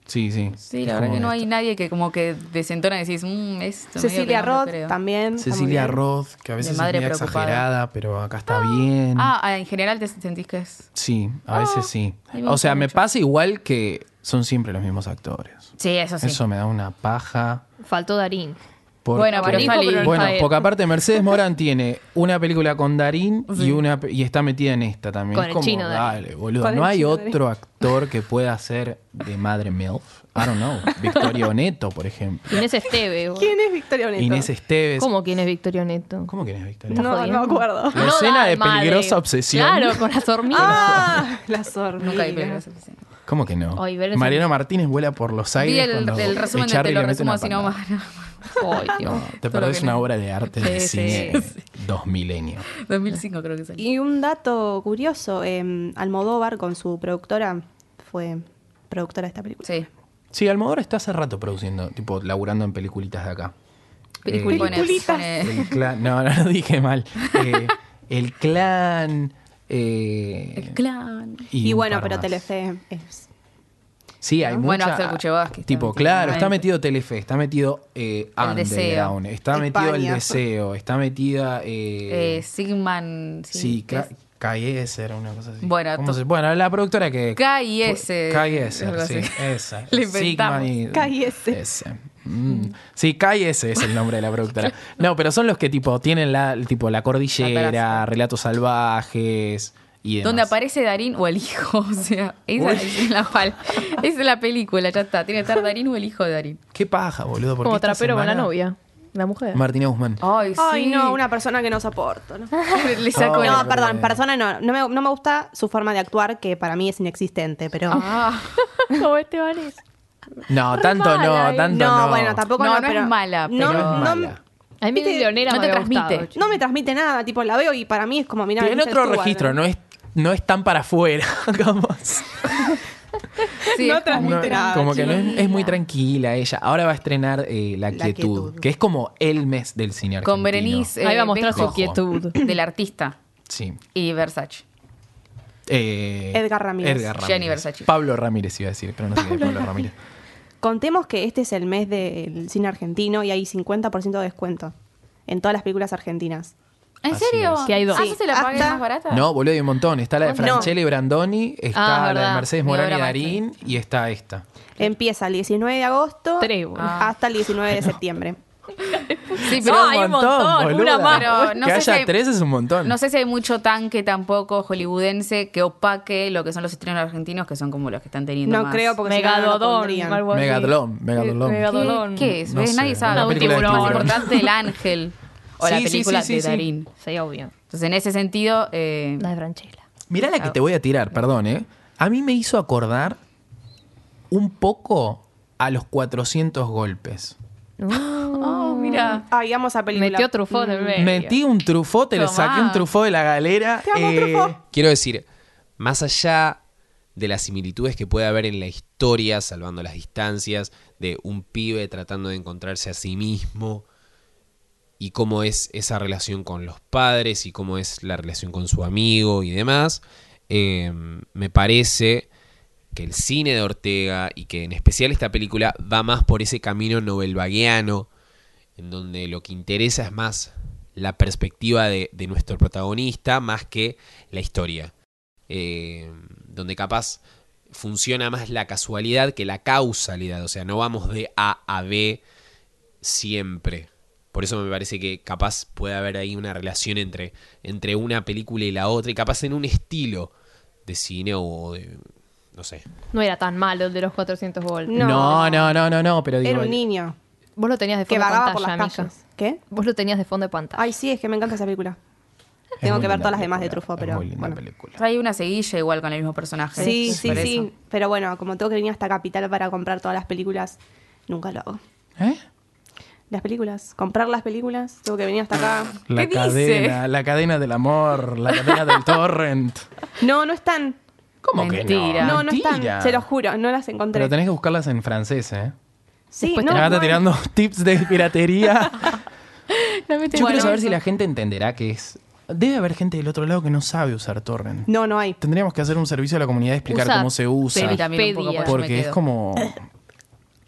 S1: Sí, sí.
S3: Sí,
S1: Es
S3: la verdad
S1: como
S3: que no hay
S1: esto.
S3: nadie que como que desentona y decís, mmm, esto.
S4: Cecilia
S3: no
S4: Roth
S3: creo".
S4: también.
S1: Cecilia. Roth, que a veces es
S3: madre preocupada.
S1: exagerada, pero acá está bien.
S3: Ah, ah, en general te sentís que es.
S1: Sí, a veces sí. O sea, me pasa igual que son siempre los mismos actores.
S3: Sí, eso sí.
S1: Eso me da una paja.
S2: Faltó Darín.
S1: Porque-
S3: Bueno, pero salí.
S1: Bueno, porque aparte Mercedes Morán tiene una película con Darín y una y está metida en esta también.
S2: Con
S1: es
S2: el
S1: como,
S2: chino Darín.
S1: dale, boludo.
S4: Con
S1: No hay
S4: chino
S1: otro actor que pueda ser de madre MILF. I don't know. Victorio Neto, por ejemplo.
S2: Inés Esteve. boludo.
S4: ¿Quién es Victoria Neto?
S1: Inés Esteves.
S2: ¿Cómo quién es Victorio Neto?
S1: ¿Cómo quién es Victoria?
S2: ¿Estás
S4: No, no me acuerdo.
S1: La escena
S2: da
S1: de
S2: madre.
S1: peligrosa obsesión.
S2: Claro, con las hormigas.
S4: Ah, las hormigas.
S3: Nunca hay peligrosa obsesión.
S1: ¿Cómo que no? Mariano Martínez vuela por los aires.
S3: Vi el, resumen de te lo resumo así nomás.
S2: Ay, Dios.
S1: No, te perdés una
S3: no-
S1: obra de arte
S2: Sí,
S1: cine
S2: sí.
S1: dos milenios.
S3: 2005 creo que salió.
S4: Y un dato curioso, eh, Almodóvar con su productora fue productora de esta película.
S3: Sí.
S1: Sí, Almodóvar está hace rato produciendo, tipo, laburando en peliculitas de acá.
S4: Peliculitas.
S1: clan, no, no lo dije mal. Eh, el clan. eh,
S3: El clan.
S4: Y, bueno, pero
S1: más.
S4: Telefe es...
S1: Sí, hay
S3: Bueno,
S1: mucha-
S3: Axel Kuchevaski está
S1: Tipo,
S3: metido,
S1: claro, está metido Telefe, está metido eh,
S3: El
S1: Underground,
S3: Deseo.
S1: está metido el deseo, está metida.
S3: Eh,
S1: Eh,
S3: Sigman.
S1: sí, era una cosa así.
S3: Bueno,
S1: ¿Cómo
S3: to-
S1: se- bueno, la productora que.
S3: KIS,
S1: KS,
S3: algo
S1: sí, esa.
S3: Le
S1: Sigma
S3: inventamos.
S1: y-
S4: KIS.
S1: Mm. Sí, KS es el nombre de la productora. No, pero son los que tipo tienen la, tipo, la cordillera, relatos salvajes y.
S3: Donde aparece Darín o el hijo, o sea, esa es la, pal- esa es la película, ya está. Tiene que estar Darín o el hijo de Darín.
S1: Qué paja, boludo.
S2: Como trapero con la novia. La mujer.
S1: Martina Guzmán.
S3: Ay, sí.
S4: Ay, no, una persona que no soporto. ¿no?
S3: Le el-
S1: Oh.
S4: No, perdón, persona no. No me, no me gusta su forma de actuar, que para mí es inexistente, pero...
S3: Ah,
S2: Como Esteban es.
S1: No, tanto
S2: mala,
S1: no,
S2: eh.
S1: tanto no.
S4: no, bueno, tampoco
S3: No,
S4: no,
S3: no es
S4: pero-
S3: mala,
S4: no,
S3: pero-
S1: No es
S4: no-
S1: mala.
S2: A mí
S4: Viste,
S2: de Leonera
S3: no
S2: me
S3: te transmite.
S2: gustado,
S4: no me transmite nada, tipo, la veo y para mí es como mirar...
S1: Tiene otro registro, no es, no es tan para afuera, como,
S3: sí,
S4: No transmite nada,
S1: como que no es, muy tranquila ella. Ahora va a estrenar eh, La,
S4: La
S1: quietud,
S4: Quietud.
S1: que es como el mes del cine argentino.
S3: Con Berenice.
S2: Ahí va a
S3: eh,
S2: mostrar su quietud.
S3: Del artista.
S1: Sí.
S3: Y Versace.
S1: Eh,
S4: Edgar Ramírez.
S1: Edgar Ramírez.
S3: Gianni Versace.
S1: Pablo Ramírez iba a decir, pero no sé qué es Pablo Ramírez.
S4: Contemos que este es el mes del cine argentino y hay 50% de descuento en todas las películas argentinas.
S3: ¿En
S1: Así
S3: serio?
S1: es.
S2: Que hay dos.
S3: ¿Ah,
S4: Sí,
S3: ¿eso se la pagué
S4: hasta-
S3: más barata?
S1: No, boludo, hay un montón. Está la de
S4: No.
S1: Franchella y Brandoni, está
S2: Ah,
S1: la de. Mercedes
S3: Mi
S1: Morán y
S3: obra
S1: Darín y está esta.
S4: Empieza el 19 de agosto
S2: Tres, boludo.
S3: Ah.
S4: hasta el 19 de septiembre.
S3: Sí,
S2: No,
S3: pero,
S2: hay un montón, una más.
S3: Pero no
S1: que
S3: sé si
S1: haya
S3: hay-
S1: tres es un montón.
S3: no sé si hay mucho tanque tampoco hollywoodense que opaque lo que son los estrenos argentinos, que son como los que están teniendo
S4: No
S3: más.
S4: creo porque si no, no lo
S2: Megalodón.
S4: pondrían.
S2: algo así.
S1: Megalodón, Megalodón.
S3: ¿Qué, qué es?
S1: No
S3: ¿Ves?
S1: sé,
S3: Nadie sabe.
S1: una
S2: película de
S3: Lo más
S2: tiburón.
S3: importante, El Ángel. O la
S1: Sí,
S3: película
S1: sí, sí,
S3: de
S1: sí.
S3: Darín.
S2: Sí, obvio.
S3: Entonces, en ese sentido, eh,
S2: La de Franchella.
S1: Mirá la que te voy a tirar, perdón, ¿eh? A mí me hizo acordar un poco a los 400 golpes.
S3: oh, mira.
S4: Ay, vamos a película.
S2: Metió Truffaut en el medio.
S1: Metí un trufó, te lo
S3: Tomá.
S1: saqué un trufó de la galera.
S4: Te amo,
S1: eh,
S4: Truffaut.
S5: Quiero decir, más allá de las similitudes que puede haber en la historia, salvando las distancias, de un pibe tratando de encontrarse a sí mismo y cómo es esa relación con los padres y cómo es la relación con su amigo y demás, eh, me parece que el cine de Ortega y que en especial esta película va más por ese camino novelvaguiano, en donde lo que interesa es más la perspectiva de, de nuestro protagonista más que la historia. Eh, donde capaz funciona más la casualidad que la causalidad, o sea, no vamos de A a B siempre. Por eso me parece que capaz puede haber ahí una relación entre, entre una película y la otra, y capaz en un estilo de cine o de... no sé.
S2: No era tan malo el de los 400 golpes.
S4: No.
S1: No, no, no, no, no, pero digo,
S4: Era un niño
S2: Vos lo tenías de
S4: que
S2: fondo de
S4: por
S2: pantalla,
S4: calles. ¿Qué?
S2: Vos lo tenías de fondo de pantalla.
S4: Ay, sí, es que me encanta esa película.
S1: es
S4: Tengo que ver todas las demás de Truffaut, pero
S1: muy linda
S4: bueno.
S1: película.
S3: Hay una seguilla igual con el mismo personaje.
S4: Sí, sí,
S3: por
S4: sí. Pero bueno, como tengo que venir hasta Capital para comprar todas las películas, nunca lo hago.
S1: ¿Eh?
S4: Las películas, comprar las películas, tengo que venir hasta acá.
S1: La
S3: ¿Qué dice?
S1: cadena, la cadena del amor, la cadena del torrent.
S4: No, no están.
S1: ¿Cómo que
S3: Mentira.
S1: no?
S4: No, no están.
S1: Mentira.
S4: Se los juro, no las encontré.
S1: Pero tenés que buscarlas en francés, ¿eh?
S4: Sí,
S2: Después
S4: no,
S1: está
S4: no
S1: tirando tips de piratería. Yo
S2: Bueno,
S1: quiero saber
S2: eso.
S1: si la gente entenderá que es... Debe haber gente del otro lado que no sabe usar torrent.
S4: No, no hay.
S1: Tendríamos que hacer un servicio a la comunidad y explicar
S2: Usa
S1: cómo se usa.
S3: Me
S1: Porque es como...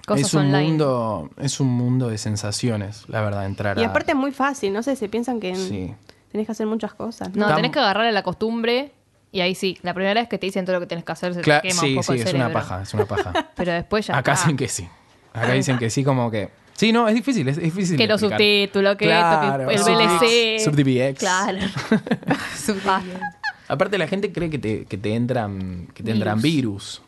S2: Cosas
S1: es un
S2: online.
S1: mundo, es un mundo de sensaciones, la verdad, entrar
S4: Y
S1: a-
S4: aparte es muy fácil, no sé, se piensan que
S1: Sí.
S4: tenés que hacer muchas cosas.
S2: No,
S1: Tam-
S2: tenés que agarrarle la costumbre y ahí sí. La primera vez que te dicen todo lo que tenés que hacer se
S1: Cla-
S2: te quema un
S1: sí,
S2: poco
S1: sí,
S2: el
S1: es una paja, es una paja.
S2: Pero después ya
S1: Acá
S2: está.
S1: dicen que sí. Acá dicen que sí, como que. Sí, no, es difícil, es difícil.
S2: Que los subtítulos, que
S1: Claro,
S2: esto, que el VLC.
S1: SubDBX.
S2: Claro.
S1: Aparte, la gente cree que te, que te entran, que te entran virus.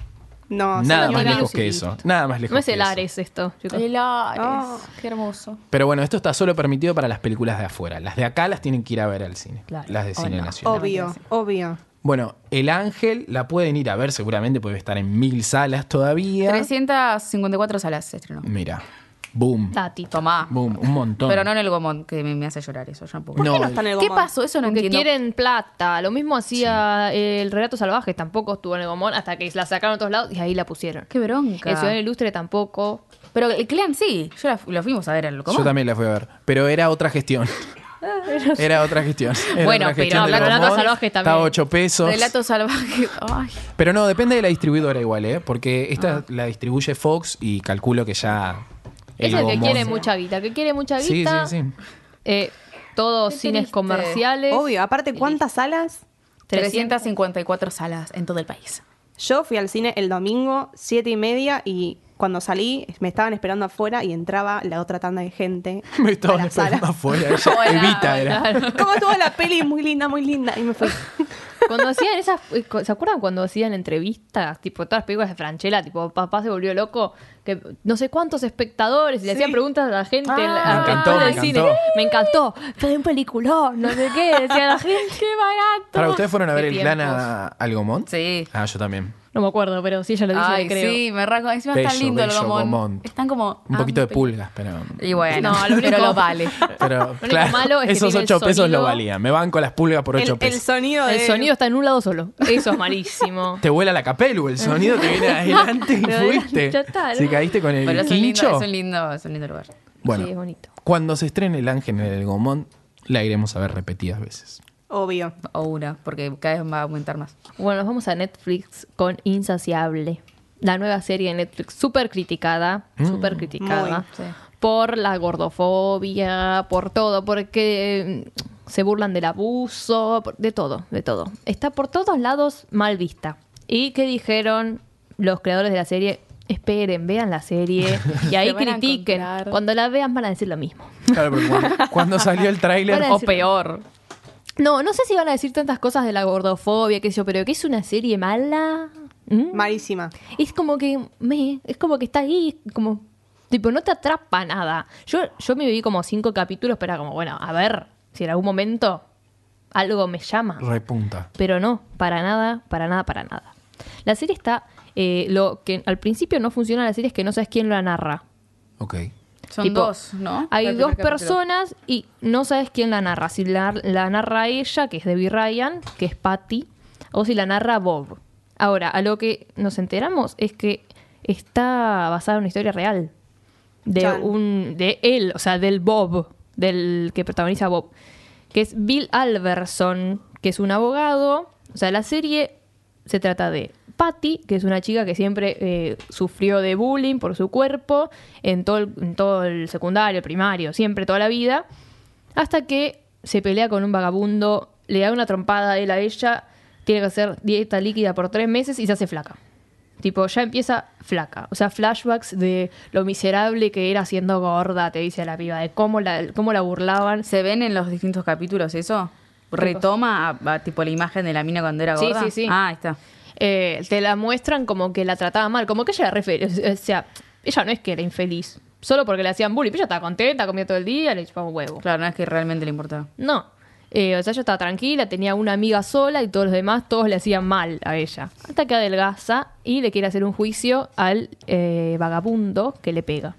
S4: No,
S1: Nada más lejos que eso. Nada más lejos
S2: No es el
S1: eso.
S2: Ares esto, chicos.
S3: El Ares.
S4: Oh.
S3: Qué hermoso.
S1: Pero bueno, esto está solo permitido para las películas de afuera. Las de acá las tienen que ir a ver al cine.
S2: Claro.
S1: Las de
S3: Oh,
S1: cine
S3: no.
S1: nacional.
S4: Obvio, obvio.
S1: Bueno, El Ángel la pueden ir a ver, seguramente puede estar en mil salas todavía.
S3: 354 salas se estrenó.
S1: Mira, boom.
S2: Tati.
S3: Tomá.
S1: Boom, un montón.
S3: Pero no en el gomón, que me, me hace llorar eso. Yo.
S4: ¿Por
S1: No,
S4: qué no está en el
S3: ¿Qué
S4: Gomón?
S3: pasó? Eso no
S2: Porque
S3: entiendo.
S2: quieren plata. Lo mismo hacía el Relato Salvaje, tampoco estuvo en el Gomón hasta que la sacaron a todos lados y ahí la pusieron.
S3: Qué bronca.
S2: El Ciudad Ilustre tampoco.
S3: Pero el Clean sí. Yo la, lo fuimos a ver al Gomón.
S1: Yo también la fui a ver, pero era otra gestión. Era otra gestión. Era
S2: Bueno,
S1: otra
S2: pero
S1: gestión del
S2: Relatos
S1: Gomón.
S2: Salvajes también.
S1: Estaba 8 pesos.
S3: Relato salvaje. Ay.
S1: Pero no, depende de la distribuidora igual, ¿eh? Porque esta la distribuye Fox y calculo que ya.
S2: Es el que quiere mucha guita. Que quiere mucha
S1: Sí,
S2: guita.
S1: sí, sí.
S2: eh, todos
S3: Qué
S2: cines
S3: triste.
S2: comerciales.
S4: Obvio, aparte, ¿cuántas salas?
S3: 354 salas en todo el país.
S4: Yo fui al cine el domingo, siete y media, y cuando salí me estaban esperando afuera y entraba la otra tanda de gente.
S1: Me estaban
S4: sala.
S1: esperando afuera. Ella,
S3: Hola,
S1: Evita era.
S4: ¿Cómo estuvo la peli? Muy linda, muy linda. Y me fui.
S2: Cuando hacían esas, eh, ¿se acuerdan cuando hacían entrevistas? Tipo, todas las películas de Franchella, tipo, papá se volvió loco, que no sé cuántos espectadores, y le hacían preguntas a la gente en la-
S3: Ah,
S2: a-
S3: me encantó,
S1: me
S2: del cine.
S1: encantó.
S2: Me encantó. Fue un peliculón, no sé qué, decía la gente. ¡Qué barato!
S1: Para ustedes fueron a ver el plan a Algomont.
S3: Sí.
S1: Ah, yo también.
S2: No me acuerdo, pero sí, ella lo dice,
S3: Ay,
S2: creo.
S3: sí, me rasgo. Encima
S1: Bello,
S3: está lindo el
S1: bello
S3: Gomón.
S1: Gomón.
S3: Están como.
S1: Un poquito de pulgas, pero.
S3: Y bueno,
S2: No, lo único-
S3: pero lo vale.
S1: Pero
S2: único
S1: claro,
S2: malo es que
S1: esos
S2: tiene el
S1: 8 pesos lo valían. Me van con las pulgas por 8
S4: El, el
S1: pesos.
S4: sonido
S2: El
S4: de-
S2: sonido está en un lado solo. Eso es malísimo.
S1: Te vuela la capelu, el sonido te viene adelante y fuiste.
S2: ya está,
S1: Si caíste con el
S3: Pero es un, lindo,
S1: quincho.
S3: es un lindo, es un lindo lugar.
S1: Bueno,
S2: Sí, es bonito.
S1: cuando se estrene el ángel en el Gomón, la iremos a ver repetidas veces.
S4: Obvio.
S3: O una, porque cada vez va a aumentar más.
S2: Bueno, nos vamos a Netflix con Insaciable. La nueva serie de Netflix, súper criticada, súper criticada.
S3: Muy, sí.
S2: Por la gordofobia, por todo, porque mm, se burlan del abuso, por- de todo, de todo. Está por todos lados mal vista. ¿Y qué dijeron los creadores de la serie? Esperen, vean la serie y ahí critiquen. Cuando la vean van a decir lo mismo.
S1: Claro, porque cuando, cuando salió el tráiler,
S3: O peor.
S2: No, no sé si van a decir tantas cosas de la gordofobia, qué sé yo, pero que es una serie mala. ¿Mm?
S4: Malísima.
S2: Es como que me, es como que está ahí, como tipo no te atrapa nada. Yo yo me vi como cinco capítulos, pero era como, bueno, a ver si en algún momento algo me llama.
S1: repunta.
S2: Pero no, para nada, para nada, para nada. La serie está eh, lo que al principio no funciona la serie es que no sabes quién la narra.
S1: Ok.
S3: Son
S2: Tipo,
S3: dos, ¿no?
S2: Hay dos personas y no sabes quién la narra. Si la, la narra ella, que es Debbie Ryan, que es Patty, o si la narra Bob. Ahora, a lo que nos enteramos es que está basada en una historia real. De un de él, o sea, del Bob, del que protagoniza Bob, que es Bill Alverson, que es un abogado. O sea, la serie se trata de Patty, que es una chica que siempre eh, sufrió de bullying por su cuerpo en todo, el, en todo el secundario, el primario, siempre, toda la vida, hasta que se pelea con un vagabundo, le da una trompada a él a ella, tiene que hacer dieta líquida por tres meses y se hace flaca. Tipo, ya empieza flaca. O sea, flashbacks de lo miserable que era siendo gorda, te dice la piba, de cómo la, cómo la burlaban.
S3: ¿Se ven en los distintos capítulos eso? ¿Retoma a, a, tipo la imagen de la mina cuando era
S2: Sí,
S3: gorda?
S2: sí, sí.
S3: Ah, ahí está.
S2: Eh, te la muestran como que la trataba mal, como que ella era refer- o sea, ella no es que era infeliz, solo porque le hacían bullying, pero ella estaba contenta, comía todo el día, le chupaba un huevo.
S3: Claro, no es que realmente le importaba.
S2: No, Eh, o sea, ella estaba tranquila, tenía una amiga sola y todos los demás, todos le hacían mal a ella. Hasta que adelgaza y le quiere hacer un juicio al eh, vagabundo que le pega.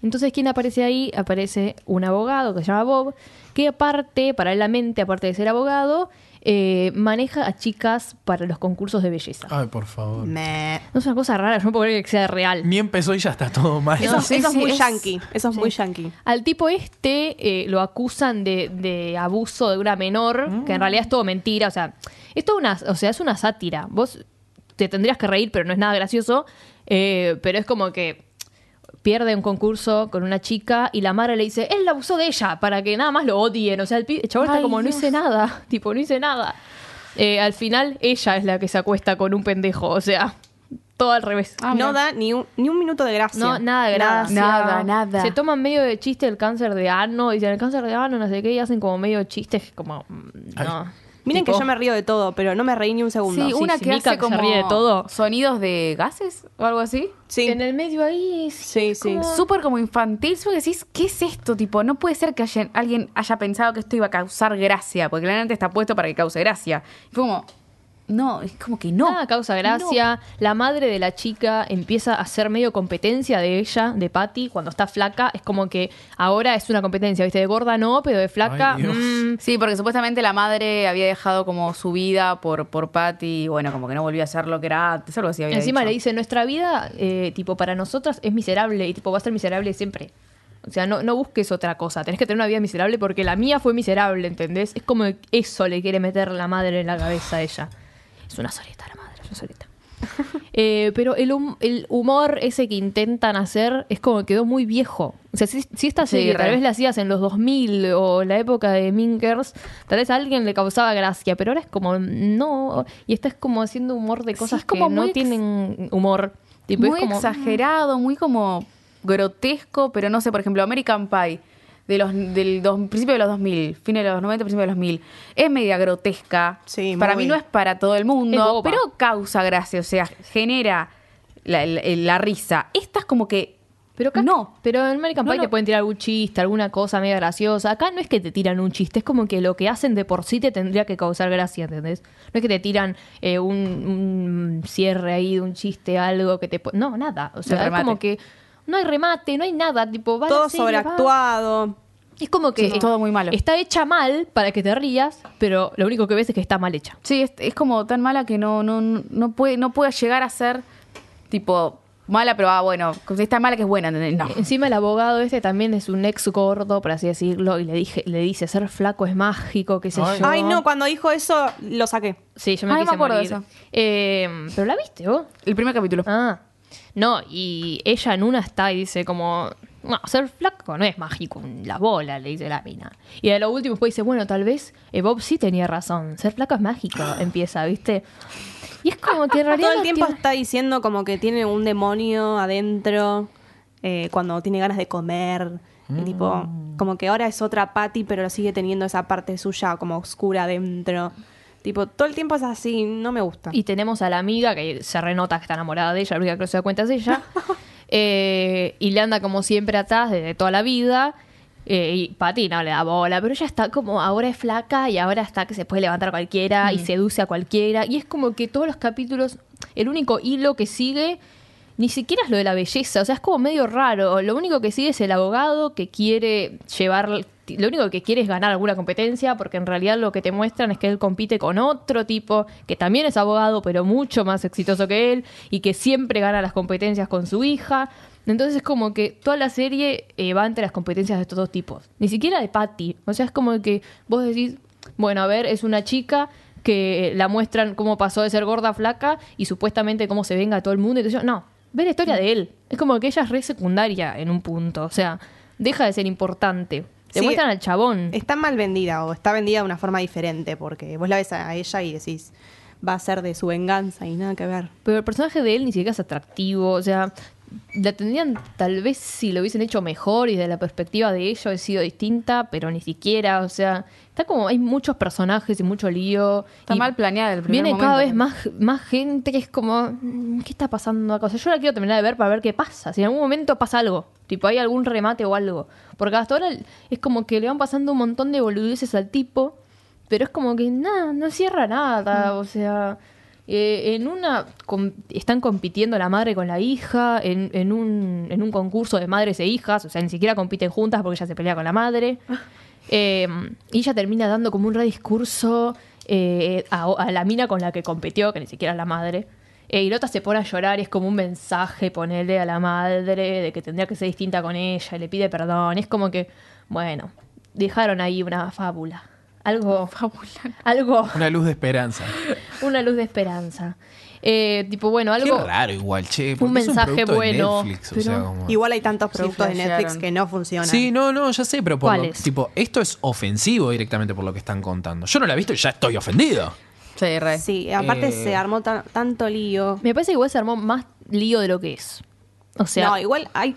S2: Entonces, ¿quién aparece ahí? Aparece un abogado que se llama Bob, que aparte, paralelamente, aparte de ser abogado, eh, maneja a chicas para los concursos de belleza.
S1: Ay, por favor.
S2: No es una cosa rara, yo no puedo creer que sea real.
S1: Ni empezó y ya está todo mal.
S4: Eso,
S2: sí,
S4: eso es
S2: sí,
S4: muy
S2: es-
S4: yankee. Eso es
S2: sí.
S4: muy yankee.
S2: Al tipo este eh, lo acusan de, de abuso de una menor, que en realidad es todo mentira. O sea, es toda una, o sea, es una sátira. Vos te tendrías que reír, pero no es nada gracioso. eh, pero es como que pierde un concurso con una chica y la madre le dice, él la abusó de ella para que nada más lo odien. O sea, el, el chabón está como, no hice nada, tipo, no hice nada. Eh, al final, ella es la que se acuesta con un pendejo, o sea, todo al revés.
S3: Ah,
S4: no
S3: mira.
S4: da ni un, ni un minuto de gracia.
S2: No, nada de gracia.
S3: Nada, nada.
S2: Se toman medio de chiste el cáncer de ano, dicen el cáncer de ano, no sé qué, y hacen como medio chistes, como, mm, no.
S4: Miren
S2: Tipo,
S4: que yo me río de todo, pero no me reí ni un segundo.
S3: Sí, una
S2: sí,
S3: que
S2: Mika
S3: hace
S2: que se
S3: como
S2: ríe de todo.
S3: sonidos de gases o algo así.
S4: Sí.
S2: En el medio ahí,
S4: Sí, sí.
S2: como-
S3: Súper como infantil. Solo que decís, ¿qué es esto? Tipo, no puede ser que haya- alguien haya pensado que esto iba a causar gracia, porque claramente está puesto para que cause gracia. Y fue como, no, es como que no.
S2: Nada causa gracia. La madre de la chica empieza a hacer medio competencia de ella, de Patty, cuando está flaca. Es como que ahora es una competencia, ¿viste? De gorda no, pero de flaca.
S1: Ay,
S2: mm,
S3: Sí, porque supuestamente la madre había dejado como su vida por, por Patty y bueno, como que no volvió a ser lo que era antes, algo así había
S2: Encima
S3: dicho.
S2: le dice, nuestra vida, eh, tipo, para nosotras es miserable y tipo, va a ser miserable siempre. O sea, no, no busques otra cosa. Tenés que tener una vida miserable porque la mía fue miserable, ¿entendés? Es como eso le quiere meter la madre en la cabeza a ella. Es una solita la madre, es una solita. Eh, pero el, hum- el humor ese que intentan hacer es como que quedó muy viejo. O sea, si, si esta
S3: Sí,
S2: serie
S3: re.
S2: tal vez la hacías en los 2000 o la época de Minkers, tal vez a alguien le causaba gracia, pero ahora es como, no. Y esta es como haciendo humor de
S3: Sí,
S2: cosas
S3: como
S2: que no tienen humor. Tipo,
S3: muy
S2: es como,
S3: exagerado, muy como grotesco, pero no sé, por ejemplo, American Pie de los del dos, principio de los 2000, fines de los 90, principio de los 2000, es media grotesca.
S4: Sí,
S3: para
S4: muy.
S3: mí no es para todo el mundo, pero causa gracia, o sea, genera la, la- la risa. Esta es como que
S2: Pero acá,
S3: no.
S2: Pero en American Pie
S3: no.
S2: te pueden tirar algún chiste, alguna cosa media graciosa. Acá no es que te tiran un chiste, es como que lo que hacen de por sí te tendría que causar gracia, ¿entendés? No es que te tiran eh, un, un cierre ahí de un chiste, algo que te... No, nada. O sea, es como que no hay remate, no hay nada. Tipo, va la
S4: Todo
S2: va-
S4: sobreactuado.
S2: Es como que
S3: Sí, todo muy malo.
S2: está hecha mal para que te rías, pero lo único que ves es que está mal hecha.
S3: Sí, es, es como tan mala que no, no, no puede, no puede llegar a ser tipo mala, pero ah, bueno, es tan mala que es buena. No.
S2: Encima el abogado este también es un ex gordo, por así decirlo, y le dije, le dice ser flaco es mágico, qué sé
S1: Ay.
S2: yo.
S4: Ay, no, cuando dijo eso, lo saqué.
S2: Sí, yo me
S3: Ay, me
S2: quise
S3: acuerdo de
S2: morir.
S3: eso.
S2: Eh, pero la viste vos.
S3: El primer capítulo.
S2: Ah. No, y ella en una está y dice como, no, ser flaco no es mágico, la bola, le dice la mina. Y de lo último después dice, bueno, tal vez eh, Bob sí tenía razón, ser flaco es mágico, empieza, ¿viste? Y es como que en realidad...
S4: Todo el tiempo
S2: tiene-
S4: está diciendo como que tiene un demonio adentro eh, cuando tiene ganas de comer. Y tipo, como que ahora es otra Patty, pero sigue teniendo esa parte suya como oscura adentro. Tipo, todo el tiempo es así, no me gusta.
S2: Y tenemos a la amiga que se renota que está enamorada de ella, la única que se da cuenta es ella. Eh, y le anda como siempre atrás desde toda la vida. Eh, y Patty no le da bola, pero ella está como ahora es flaca y ahora está que se puede levantar cualquiera y seduce a cualquiera. Y es como que todos los capítulos, el único hilo que sigue ni siquiera es lo de la belleza, o sea, es como medio raro. Lo único que sigue es el abogado que quiere llevar, lo único que quiere es ganar alguna competencia, porque en realidad lo que te muestran es que él compite con otro tipo que también es abogado, pero mucho más exitoso que él, y que siempre gana las competencias con su hija. Entonces es como que toda la serie eh, va entre las competencias de estos dos tipos. Ni siquiera de Patty. O sea, es como que vos decís, bueno, a ver, es una chica que la muestran cómo pasó de ser gorda a flaca y supuestamente cómo se venga a todo el mundo. Eso. no, ve la historia de él. Es como que ella es re secundaria en un punto. O sea, deja de ser importante. Te
S4: Sí,
S2: muestran al chabón.
S4: Está mal vendida o está vendida de una forma diferente porque vos la ves a ella y decís, va a ser de su venganza y nada que ver.
S2: Pero el personaje de él ni siquiera es atractivo. O sea, la tendrían, tal vez si lo hubiesen hecho mejor y desde la perspectiva de ellos, ha sido distinta, pero ni siquiera. O sea, está como, hay muchos personajes y mucho lío.
S3: Está
S2: y
S3: mal planeada el primer
S2: Viene cada vez más, más gente que es como, mm, ¿qué está pasando acá? O sea, yo la quiero terminar de ver para ver qué pasa. Si en algún momento pasa algo, tipo hay algún remate o algo. Porque hasta ahora es como que le van pasando un montón de boludeces al tipo, pero es como que nada, no cierra nada. O sea, eh, en una com- están compitiendo la madre con la hija, en, en, un, en un concurso de madres e hijas, o sea, ni siquiera compiten juntas porque ella se pelea con la madre. Eh, y ella termina dando como un rediscurso eh, a, a la mina con la que competió, que ni siquiera es la madre. Eh, y la otra se pone a llorar y es como un mensaje ponerle a la madre de que tendría que ser distinta con ella y le pide perdón. Es como que, bueno, dejaron ahí una fábula. Algo,
S3: Fábula.
S2: algo
S1: Una luz de esperanza.
S2: una luz de esperanza. Eh, tipo, bueno,
S5: Qué
S2: algo.
S5: raro igual, che.
S2: Un mensaje bueno,
S5: Netflix, o
S2: pero-
S5: sea, como-
S4: Igual hay tantos
S3: Sí,
S4: productos de Netflix que no funcionan.
S5: Sí, no, no, ya sé, pero por tipo, esto es ofensivo directamente por lo que están contando. Yo no la he visto y ya estoy ofendido.
S3: Sí, re.
S4: Sí, aparte
S5: Eh.
S4: se armó tan- tanto lío.
S2: Me parece que igual se armó más lío de lo que es. O sea,
S4: no, igual hay,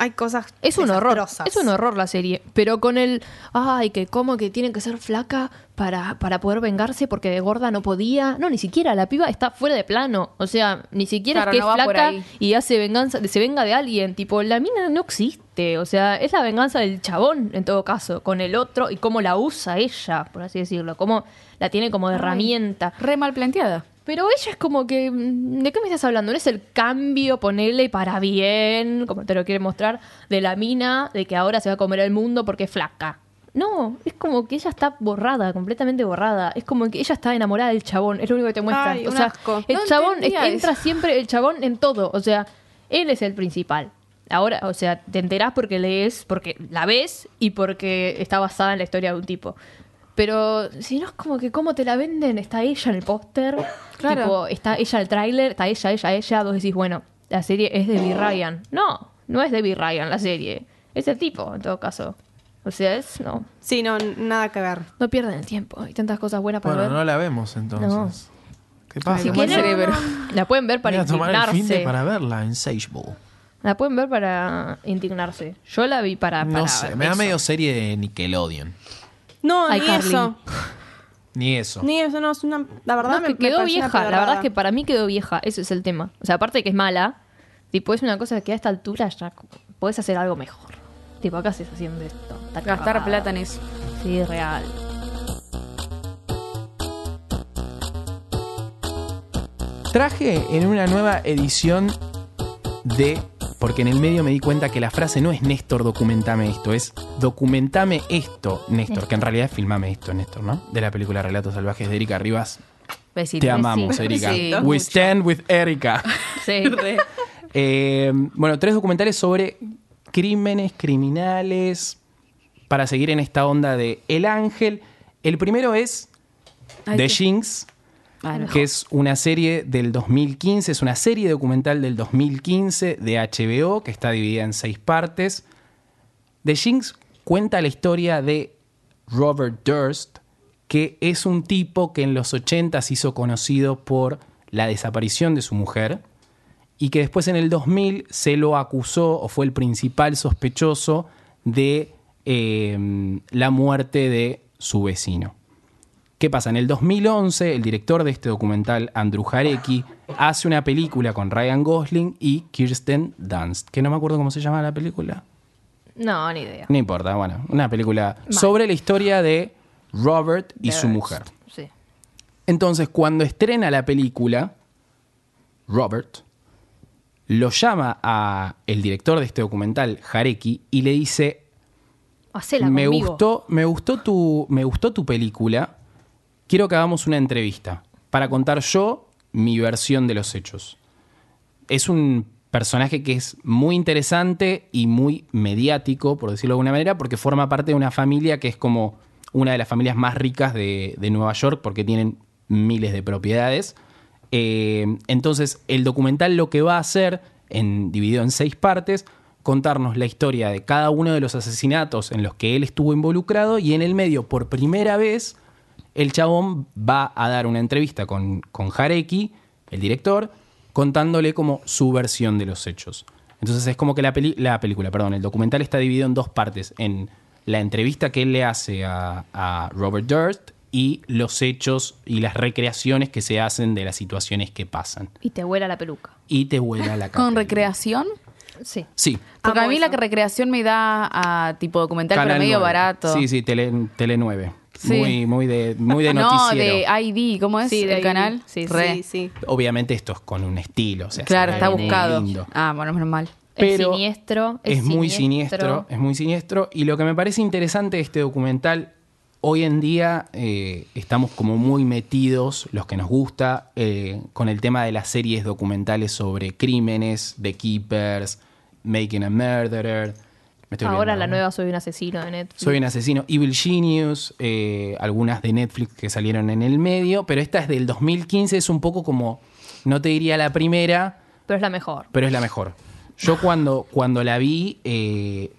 S4: hay cosas
S2: Es un horror. Es un horror la serie. Pero con el. Ay, que como que tiene que ser flaca para, para poder vengarse porque de gorda no podía. No, ni siquiera. La piba está fuera de plano. O sea, ni siquiera
S3: Claro,
S2: es que
S3: no
S2: es flaca y hace venganza. Se venga de alguien. Tipo, la mina no existe. O sea, es la venganza del chabón en todo caso. Con el otro y cómo la usa ella, por así decirlo. Cómo la tiene como de
S3: Ay.
S2: herramienta.
S3: Re mal planteada.
S2: Pero ella es como que. mm, ¿De qué me estás hablando? No es el cambio, ponerle para bien, como te lo quiere mostrar, de la mina, de que ahora se va a comer el mundo porque es flaca. No, es como que ella está borrada, completamente borrada. Es como que ella está enamorada del chabón, es lo único que te muestra.
S4: Ay,
S2: o sea,
S4: asco.
S2: el
S3: No
S2: chabón es- entra siempre el chabón en todo. O sea, él es el principal. Ahora, o sea, te enterás porque lees, porque la ves y porque está basada en la historia de un tipo. Pero si no es como que cómo te la venden, está ella en el póster,
S3: Claro.
S2: tipo, está ella en el tráiler, está ella, ella, ella, vos decís, bueno, la serie es de B. Ryan. No, no es de B. Ryan la serie, es el tipo en todo caso. O sea, es, no,
S4: Sí, no, nada que ver.
S2: no pierden el tiempo, hay tantas cosas buenas para
S5: Bueno,
S2: ver.
S5: no la vemos entonces. ¿Qué pasa?
S2: Si quieren,
S3: cerebro.
S2: la pueden ver para indignarse.
S5: para verla en.
S2: La pueden ver para indignarse. Yo la vi para, para
S5: No sé, me da medio serie de Nickelodeon.
S4: No,
S2: Ay,
S4: ni
S2: Carly.
S4: eso.
S5: Ni eso.
S4: Ni eso, no, es una. La verdad
S2: No, es
S4: me,
S2: que
S4: me
S2: quedó vieja. La verdad es que para mí quedó vieja. Ese es el tema. O sea, aparte de que es mala, tipo, es una cosa que a esta altura ya puedes hacer algo mejor. Tipo, acá se está haciendo esto. Está
S3: Gastar
S2: cagada.
S3: plata en eso.
S2: Sí, real.
S1: Traje en una nueva edición de. Porque en el medio me di cuenta que la frase no es Néstor, documentame esto, es documentame esto, Néstor, que en realidad es filmame esto, Néstor, ¿no? De la película Relatos Salvajes de Erika Rivas.
S3: Besito.
S1: Te amamos,
S2: besito.
S1: Erika.
S3: Sí,
S1: We stand with Erika.
S2: Sí.
S1: Eh, bueno, tres documentales sobre crímenes, criminales, para seguir en esta onda de El Ángel. El primero es
S3: Ay,
S1: The
S3: qué-
S1: Jinx,
S3: Ah, no.
S1: que es una serie del 2015, es una serie documental del 2015 de HBO que está dividida en seis partes. The Jinx cuenta la historia de Robert Durst, que es un tipo que en los 80 se hizo conocido por la desaparición de su mujer y que después en el 2000 se lo acusó o fue el principal sospechoso de eh, la muerte de su vecino. ¿Qué pasa? En el 2011, el director de este documental, Andrew Jarecki, hace una película con Ryan Gosling y Kirsten Dunst, que no me acuerdo cómo se llama la película.
S2: No, ni idea.
S1: No importa, bueno, una película sobre la historia de Robert y su mujer.
S2: Sí.
S1: Entonces, cuando estrena la película, Robert lo llama a el director de este documental, Jarecki, y le dice,
S2: Hacela
S1: me
S2: conmigo.
S1: gustó, me gustó tu, me gustó tu película. Quiero que hagamos una entrevista para contar yo mi versión de los hechos. Es un personaje que es muy interesante y muy mediático, por decirlo de alguna manera, porque forma parte de una familia que es como una de las familias más ricas de, Nueva York, porque tienen miles de propiedades. Eh, entonces, el documental lo que va a hacer, en, dividido en seis partes, contarnos la historia de cada uno de los asesinatos en los que él estuvo involucrado y en el medio, por primera vez, el chabón va a dar una entrevista con, con Jarecki, el director, contándole como su versión de los hechos. Entonces es como que la, peli- la película, perdón, el documental está dividido en dos partes, en la entrevista que él le hace a, a Robert Durst y los hechos y las recreaciones que se hacen de las situaciones que pasan.
S2: Y te vuela la peluca.
S1: Y te vuela la
S3: ¿Con
S1: cabeza.
S3: recreación?
S2: Sí.
S1: Sí.
S3: Porque
S4: Amo
S3: a mí
S4: eso.
S3: la recreación me da a tipo documental, pero medio
S1: 9.
S3: barato.
S1: Sí, sí, Tele, Tele 9.
S3: Sí.
S1: Muy, muy de, muy de
S3: no, de ID, ¿cómo es
S2: Sí, de
S3: el
S2: ID.
S3: canal?
S2: Sí,
S3: Re.
S4: Sí, sí.
S1: Obviamente esto es con un estilo. O sea,
S3: Claro, está buscado.
S1: lindo.
S3: Ah, bueno, menos mal.
S1: Pero
S2: es siniestro.
S1: Es,
S2: Es,
S1: muy siniestro, es muy siniestro. Y lo que me parece interesante de este documental, hoy en día eh, estamos como muy metidos, los que nos gusta, eh, con el tema de las series documentales sobre crímenes, The Keepers, Making a Murderer. Me estoy
S2: Ahora la nueva Soy un asesino de Netflix.
S1: Soy un asesino. Evil Genius, eh, algunas de Netflix que salieron en el medio, pero esta es del 2015, es un poco como No te diría la primera,
S2: Pero es la mejor.
S1: pero es la mejor. Yo cuando, cuando la vi, eh,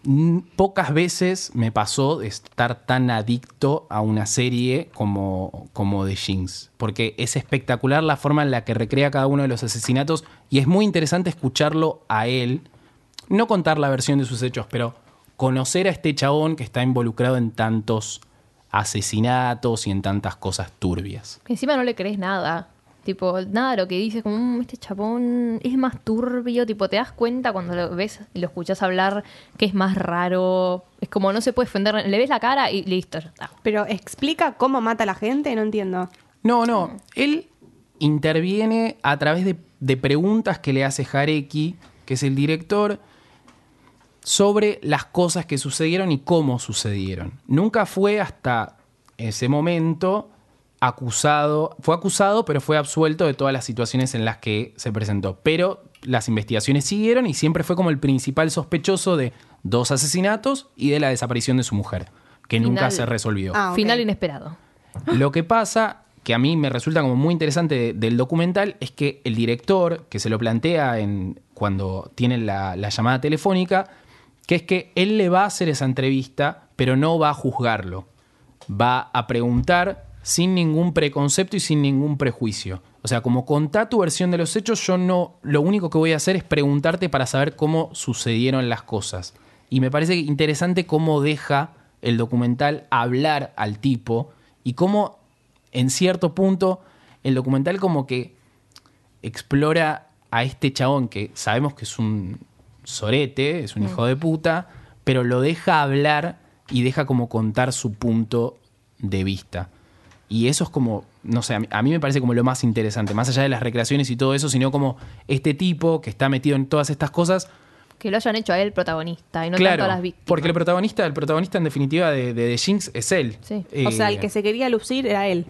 S1: pocas veces me pasó de estar tan adicto a una serie como, como The Jinx. Porque es espectacular la forma en la que recrea cada uno de los asesinatos y es muy interesante escucharlo a él. No contar la versión de sus hechos, pero conocer a este chabón que está involucrado en tantos asesinatos y en tantas cosas turbias.
S2: Encima no le crees nada. Tipo, nada de lo que dice, como, "Mm, este chabón es más turbio. Tipo, te das cuenta cuando lo ves y lo escuchas hablar que es más raro. Es como no se puede defender. Le ves la cara y listo, ya está.
S4: Pero explica cómo mata a la gente, no entiendo.
S1: No, no. Él interviene a través de, de preguntas que le hace Jareki, que es el director, sobre las cosas que sucedieron y cómo sucedieron. Nunca fue hasta ese momento acusado, fue acusado, pero fue absuelto de todas las situaciones en las que se presentó. Pero las investigaciones siguieron y siempre fue como el principal sospechoso de dos asesinatos y de la desaparición de su mujer, que nunca se resolvió.
S4: Ah.
S2: Final inesperado.
S1: Lo que pasa, que a mí me resulta como muy interesante de- del documental, es que el director, que se lo plantea en, cuando tienen la, la llamada telefónica, que es que él le va a hacer esa entrevista, pero no va a juzgarlo. Va a preguntar sin ningún preconcepto y sin ningún prejuicio. O sea, como contá tu versión de los hechos, yo no. Lo único que voy a hacer es preguntarte para saber cómo sucedieron las cosas. Y me parece interesante cómo deja el documental hablar al tipo y cómo, en cierto punto, el documental como que explora a este chabón que sabemos que es un sorete, es un hijo de puta, pero lo deja hablar y deja como contar su punto de vista. Y eso es como, no sé, a mí, a mí me parece como lo más interesante, más allá de las recreaciones y todo eso, sino como este tipo que está metido en todas estas cosas.
S2: Que lo hayan hecho a él protagonista y no
S1: claro,
S2: tanto a las víctimas.
S1: porque el protagonista, el protagonista en definitiva de, de The Jinx es él.
S2: Sí.
S4: o sea,
S1: Eh,
S4: el que se quería lucir era él.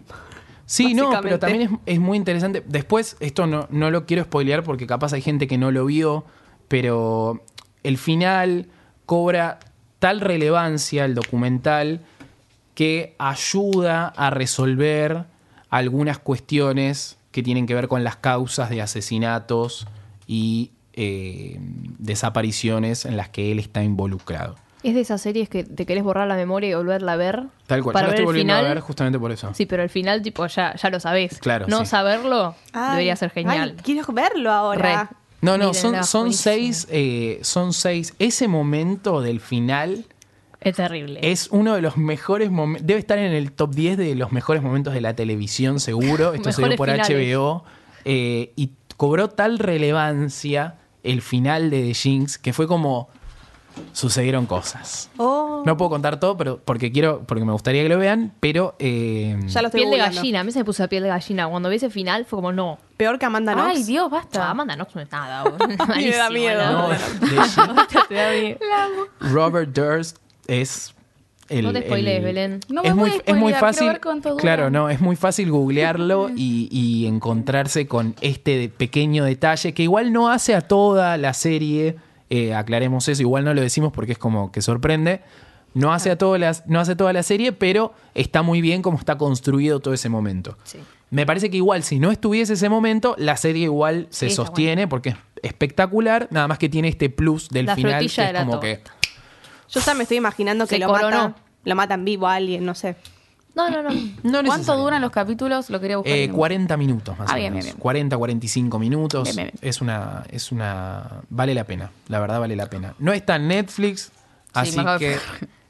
S1: Sí, no, pero también es, es muy interesante. Después, esto no, no lo quiero spoilear porque capaz hay gente que no lo vio, pero el final cobra tal relevancia el documental que ayuda a resolver algunas cuestiones que tienen que ver con las causas de asesinatos y eh, desapariciones en las que él está involucrado.
S2: Es de esas series que te querés borrar la memoria y volverla a ver.
S1: Tal cual,
S2: Para
S1: yo la
S2: ver
S1: estoy
S2: el
S1: volviendo
S2: final.
S1: a ver justamente por eso.
S2: Sí, pero el final, tipo, ya, ya lo sabés.
S1: Claro,
S2: No
S1: sí.
S2: saberlo
S4: Ay,
S2: debería ser genial.
S4: ay, quiero verlo ahora.
S2: Re.
S1: No, no,
S2: Mírenla,
S1: son, son
S2: buenísimo.
S1: seis, eh, son seis. Ese momento del final
S2: Es terrible.
S1: es uno de los mejores momentos. Debe estar en el top 10 de los mejores momentos de la televisión, seguro. Esto se dio por
S2: finales.
S1: HBO. eh, y cobró tal relevancia el final de The Jinx que fue como. Sucedieron cosas.
S4: Oh,
S1: No puedo contar todo, pero porque quiero, porque me gustaría que lo vean, pero eh,
S4: ya lo estoy
S2: piel de
S4: googleando.
S2: gallina. A mí se me puso la piel de gallina. Cuando vi ese final fue como, no.
S4: Peor que Amanda Knox.
S3: Ay, Dios,
S2: O sea,
S3: basta.
S2: Amanda no es nada.
S4: Me da miedo.
S2: ¿no?
S1: no, The Jinx-
S2: Te da miedo.
S1: Robert Durst es el.
S2: No te spoilees,
S1: el-
S2: Belén.
S3: No me
S1: es,
S3: voy
S1: muy,
S3: a
S1: es muy
S3: spoilear,
S1: fácil.
S3: ver cuánto dura.
S1: Claro, no, es muy fácil googlearlo y, y encontrarse con este de- pequeño detalle que igual no hace a toda la serie. eh, aclaremos eso, igual no lo decimos porque es como que sorprende. No hace, a toda la, no hace toda la serie, pero está muy bien como está construido todo ese momento.
S2: Sí.
S1: Me parece que igual, si no estuviese ese momento, la serie igual se
S2: está
S1: sostiene porque es espectacular, nada más que tiene este plus del
S2: La
S1: final que
S2: de
S1: es
S2: la
S1: como que.
S4: Yo ya me estoy imaginando que
S2: Se
S4: lo
S2: coronó.
S4: mata, lo mata en vivo a alguien, no sé.
S2: No, no, no.
S1: no
S3: ¿Cuánto duran los capítulos? Lo quería buscar.
S1: Eh,
S3: en-
S1: 40 minutos más
S3: Ah,
S1: o
S3: bien,
S1: menos.
S3: bien, bien.
S1: 40, 45 minutos.
S3: Bien.
S1: Es una, es una. Vale la pena. La verdad vale la pena. No está en Netflix, así que.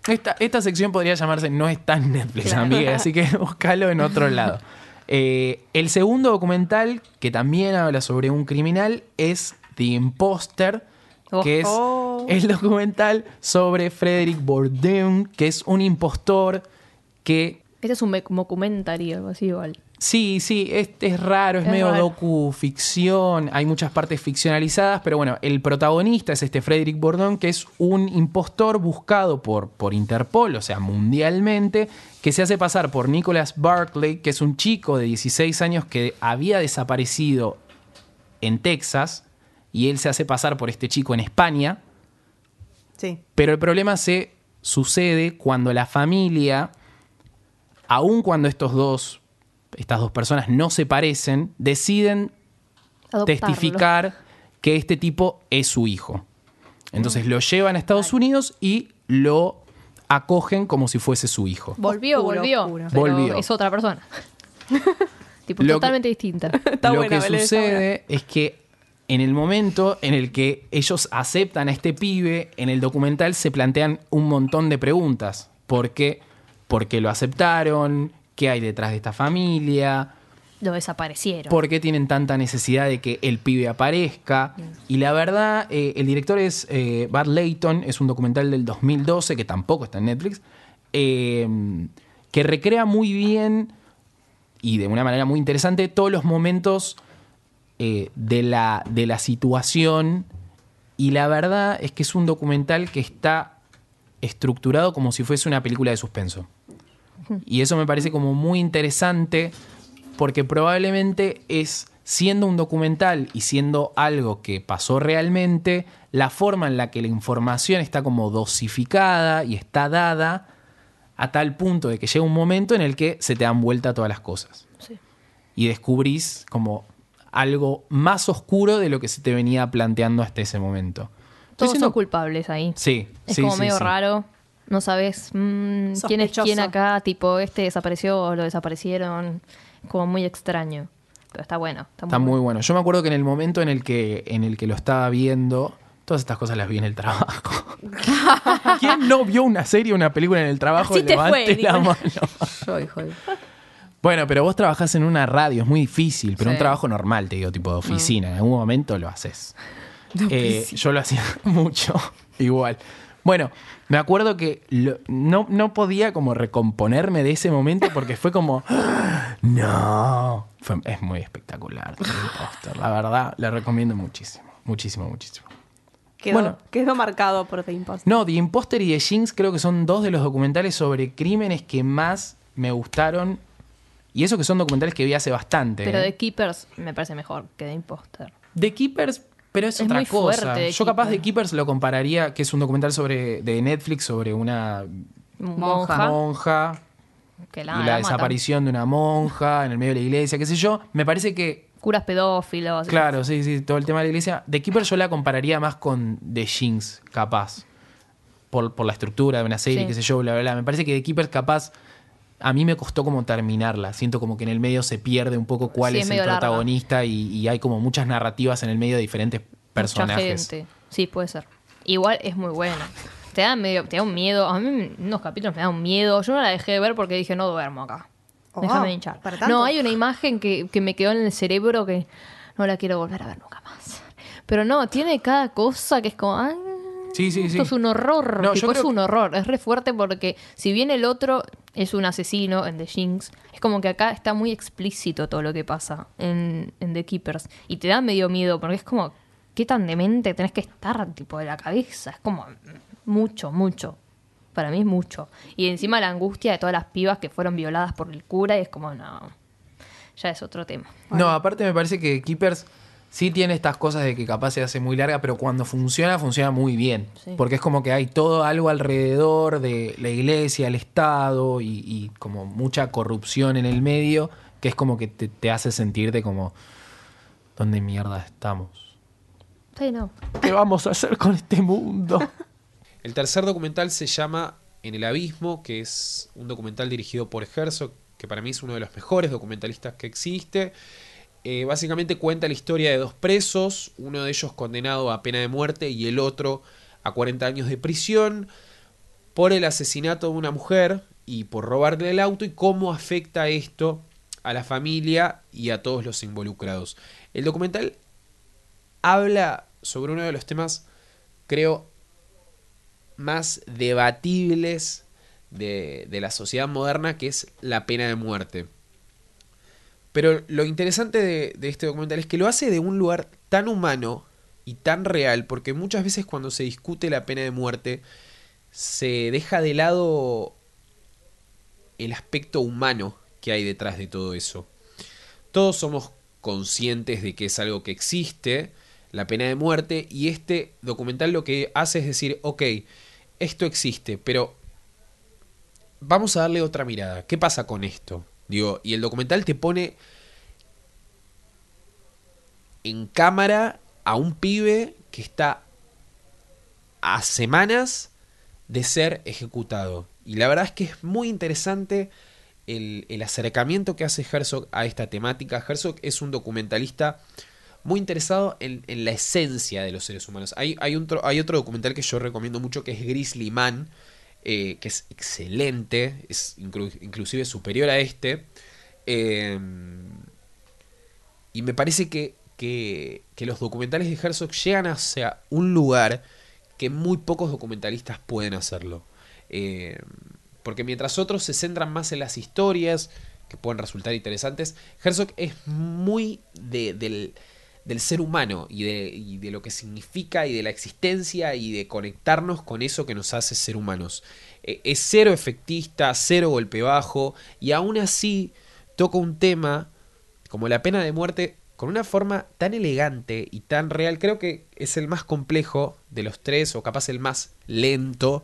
S1: Esta, esta sección podría llamarse No está en Netflix,
S2: Claro.
S1: amiga. Así que búscalo en otro lado. Eh, el segundo documental, que también habla sobre un criminal, es The Imposter, que es
S4: Oh.
S1: el documental sobre Frederick Bourdain, que es un impostor que
S2: Este es un me- documentario, algo así igual.
S1: Sí, sí, es, es raro, es,
S2: Es
S1: medio docu-ficción, hay muchas partes ficcionalizadas, pero bueno, el protagonista es este Frederick Bourdon, que es un impostor buscado por, por Interpol, o sea, mundialmente, que se hace pasar por Nicholas Barclay, que es un chico de 16 años que había desaparecido en Texas, y él se hace pasar por este chico en España,
S4: Sí.
S1: pero el problema se sucede cuando la familia, aun cuando estos dos, estas dos personas no se parecen, deciden
S2: Adoptarlo.
S1: testificar que este tipo es su hijo. Entonces lo llevan a Estados Unidos y lo acogen como si fuese su hijo.
S2: Volvió,
S4: Oscuro,
S2: volvió.
S4: oscuro.
S2: pero
S1: Volvió.
S2: Es otra persona. tipo,
S1: Lo que-
S2: totalmente distinta.
S4: Está
S1: lo
S4: buena,
S1: que
S4: Belén, está
S1: sucede es que en el momento en el que ellos aceptan a este pibe, en el documental se plantean un montón de preguntas. ¿Por qué? ¿Por qué lo aceptaron? ¿Qué hay detrás de esta familia?
S2: Lo desaparecieron.
S1: ¿Por qué tienen tanta necesidad de que el pibe aparezca? Y la verdad, eh, el director es eh, Bart Layton, es un documental del 2012 que tampoco está en Netflix, eh, que recrea muy bien y de una manera muy interesante todos los momentos eh, de, la, de la situación. Y la verdad es que es un documental que está estructurado como si fuese una película de suspenso. Y eso me parece como muy interesante porque probablemente es, siendo un documental y siendo algo que pasó realmente, la forma en la que la información está como dosificada y está dada a tal punto de que llega un momento en el que se te dan vuelta todas las cosas.
S2: Sí.
S1: Y descubrís como algo más oscuro de lo que se te venía planteando hasta ese momento.
S2: Todos
S1: siendo-
S2: son culpables ahí.
S1: Sí,
S2: Es
S1: sí,
S2: como
S1: sí,
S2: medio raro. No sabes mm, quién es quién acá. Tipo, este desapareció o lo desaparecieron. Como muy extraño. Pero está bueno. Está,
S1: Está muy bueno. Yo me acuerdo que en el momento en el que, en el que lo estaba viendo, todas estas cosas las vi en el trabajo. ¿Quién no vio una serie o una película en el trabajo?
S2: Así te
S1: Levante
S2: fue,
S1: la
S2: Nicolás.
S1: mano.
S3: Yo, hijo de-
S1: Bueno, pero vos trabajás en una radio, es muy difícil, pero
S3: Sí.
S1: un trabajo normal, te digo, tipo de oficina. En algún momento lo haces. Eh, yo lo hacía mucho, igual. Bueno, me acuerdo que lo- no, no podía como recomponerme de ese momento porque fue como, "Ah, no, Fue- es muy espectacular. The Imposter, la verdad, le recomiendo muchísimo, muchísimo, muchísimo.
S4: Quedó,
S1: Bueno.
S4: quedó marcado por The Imposter.
S1: No, The Imposter y The Jinx creo que son dos de los documentales sobre crímenes que más me gustaron. Y eso que son documentales que vi hace bastante.
S2: Pero
S1: ¿eh?
S2: The Keepers me parece mejor que The Imposter.
S1: The Keepers, pero es,
S2: Es
S1: otra
S2: muy
S1: cosa.
S2: fuerte,
S1: Yo capaz de Keepers lo compararía, que es un documental sobre de Netflix sobre una
S2: Monja.
S1: monja
S2: Que
S1: y
S2: la,
S1: la,
S2: la matan.
S1: desaparición de una monja en el medio de la iglesia, qué sé yo. Me parece que,
S2: Curas pedófilos.
S1: claro, sí, sí, todo el tema de la iglesia. The Keepers yo la compararía más con The Jinx, capaz. Por, por la estructura de una serie,
S2: Sí.
S1: qué sé yo, bla, bla, bla. Me parece que The Keepers capaz... A mí me costó como terminarla. Siento como que en el medio se pierde un poco cuál
S2: Sí,
S1: es
S2: es
S1: el protagonista y, y hay como muchas narrativas en el medio de diferentes personajes.
S2: Mucha gente. Sí, puede ser. Igual es muy buena. Te da medio, te da un miedo. A mí unos capítulos me da un miedo. Yo no la dejé de ver porque dije, no duermo acá.
S4: Oh,
S2: Déjame hinchar.
S4: ¿para tanto?
S2: No, hay una imagen que, que me quedó en el cerebro que no la quiero volver a ver nunca más. Pero no, tiene cada cosa que es como, "Ay,
S1: Sí, sí, sí.
S2: esto es un horror.
S1: No, yo
S2: tipo, es un horror. Es re fuerte porque si bien el otro es un asesino en The Jinx, es como que acá está muy explícito todo lo que pasa en, en The Keepers. Y te da medio miedo porque es como, ¿qué tan demente tenés que estar tipo de la cabeza? Es como mucho, mucho. Para mí es mucho. Y encima la angustia de todas las pibas que fueron violadas por el cura y es como, no, ya es otro tema.
S1: No, aparte me parece que Keepers sí tiene estas cosas de que capaz se hace muy larga, pero cuando funciona, funciona muy bien.
S2: Sí.
S1: Porque es como que hay todo algo alrededor de la iglesia, el Estado y, y como mucha corrupción en el medio, que es como que te, te hace sentirte como, ¿dónde mierda estamos?
S2: Sí, no.
S1: ¿Qué vamos a hacer con este mundo?
S5: El tercer documental se llama En el Abismo, que es un documental dirigido por Herzog, que para mí es uno de los mejores documentalistas que existe. Eh, básicamente cuenta la historia de dos presos, uno de ellos condenado a pena de muerte y el otro a 40 años de prisión por el asesinato de una mujer y por robarle el auto y cómo afecta esto a la familia y a todos los involucrados. El documental habla sobre uno de los temas, creo, más debatibles de, de la sociedad moderna, que es la pena de muerte. Pero lo interesante de, este documental es que lo hace de un lugar tan humano y tan real, porque muchas veces cuando se discute la pena de muerte, se deja de lado el aspecto humano que hay detrás de todo eso. Todos somos conscientes de que es algo que existe, la pena de muerte, y este documental lo que hace es decir, ok, esto existe, pero vamos a darle otra mirada. ¿Qué pasa con esto? Y el documental te pone en cámara a un pibe que está a semanas de ser ejecutado. Y la verdad es que es muy interesante el, el acercamiento que hace Herzog a esta temática. Herzog es un documentalista muy interesado en, en la esencia de los seres humanos. Hay, hay, hay otro documental que yo recomiendo mucho que es Grizzly Man, eh, que es excelente, es inclu- inclusive superior a este. Eh, y me parece que, que, que los documentales de Herzog llegan hacia un lugar que muy pocos documentalistas pueden hacerlo. Eh, porque mientras otros se centran más en las historias, que pueden resultar interesantes, Herzog es muy de- del, del ser humano y de, de lo que significa y de la existencia y de conectarnos con eso que nos hace ser humanos. Eh, es cero efectista, cero golpe bajo y aún así toca un tema como la pena de muerte con una forma tan elegante y tan real. Creo que es el más complejo de los tres, o capaz el más lento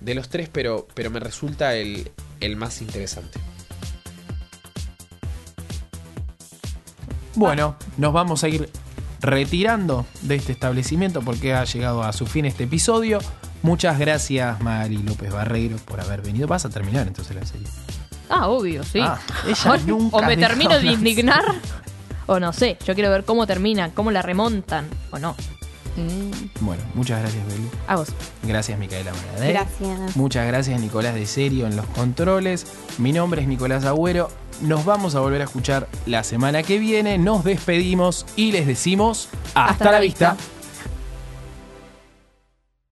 S5: de los tres, pero, pero me resulta el, el más interesante.
S1: Bueno, nos vamos a ir retirando de este establecimiento porque ha llegado a su fin este episodio. Muchas gracias, Mari López Barreiro, por haber venido. Vas a terminar entonces la serie.
S2: Ah, obvio, sí.
S1: Ah, ella
S2: O-
S1: nunca
S2: o me termino de indignar, o no sé. Yo quiero ver cómo termina, cómo la remontan, o no.
S1: Bueno, muchas gracias, Belu.
S3: A vos.
S1: Gracias, Micaela Maradé.
S4: Gracias.
S1: Muchas gracias, Nicolás de Serio, en los controles. Mi nombre es Nicolás Agüero. Nos vamos a volver a escuchar la semana que viene. Nos despedimos y les decimos hasta,
S2: Hasta
S1: la
S2: la
S1: vista.
S2: vista.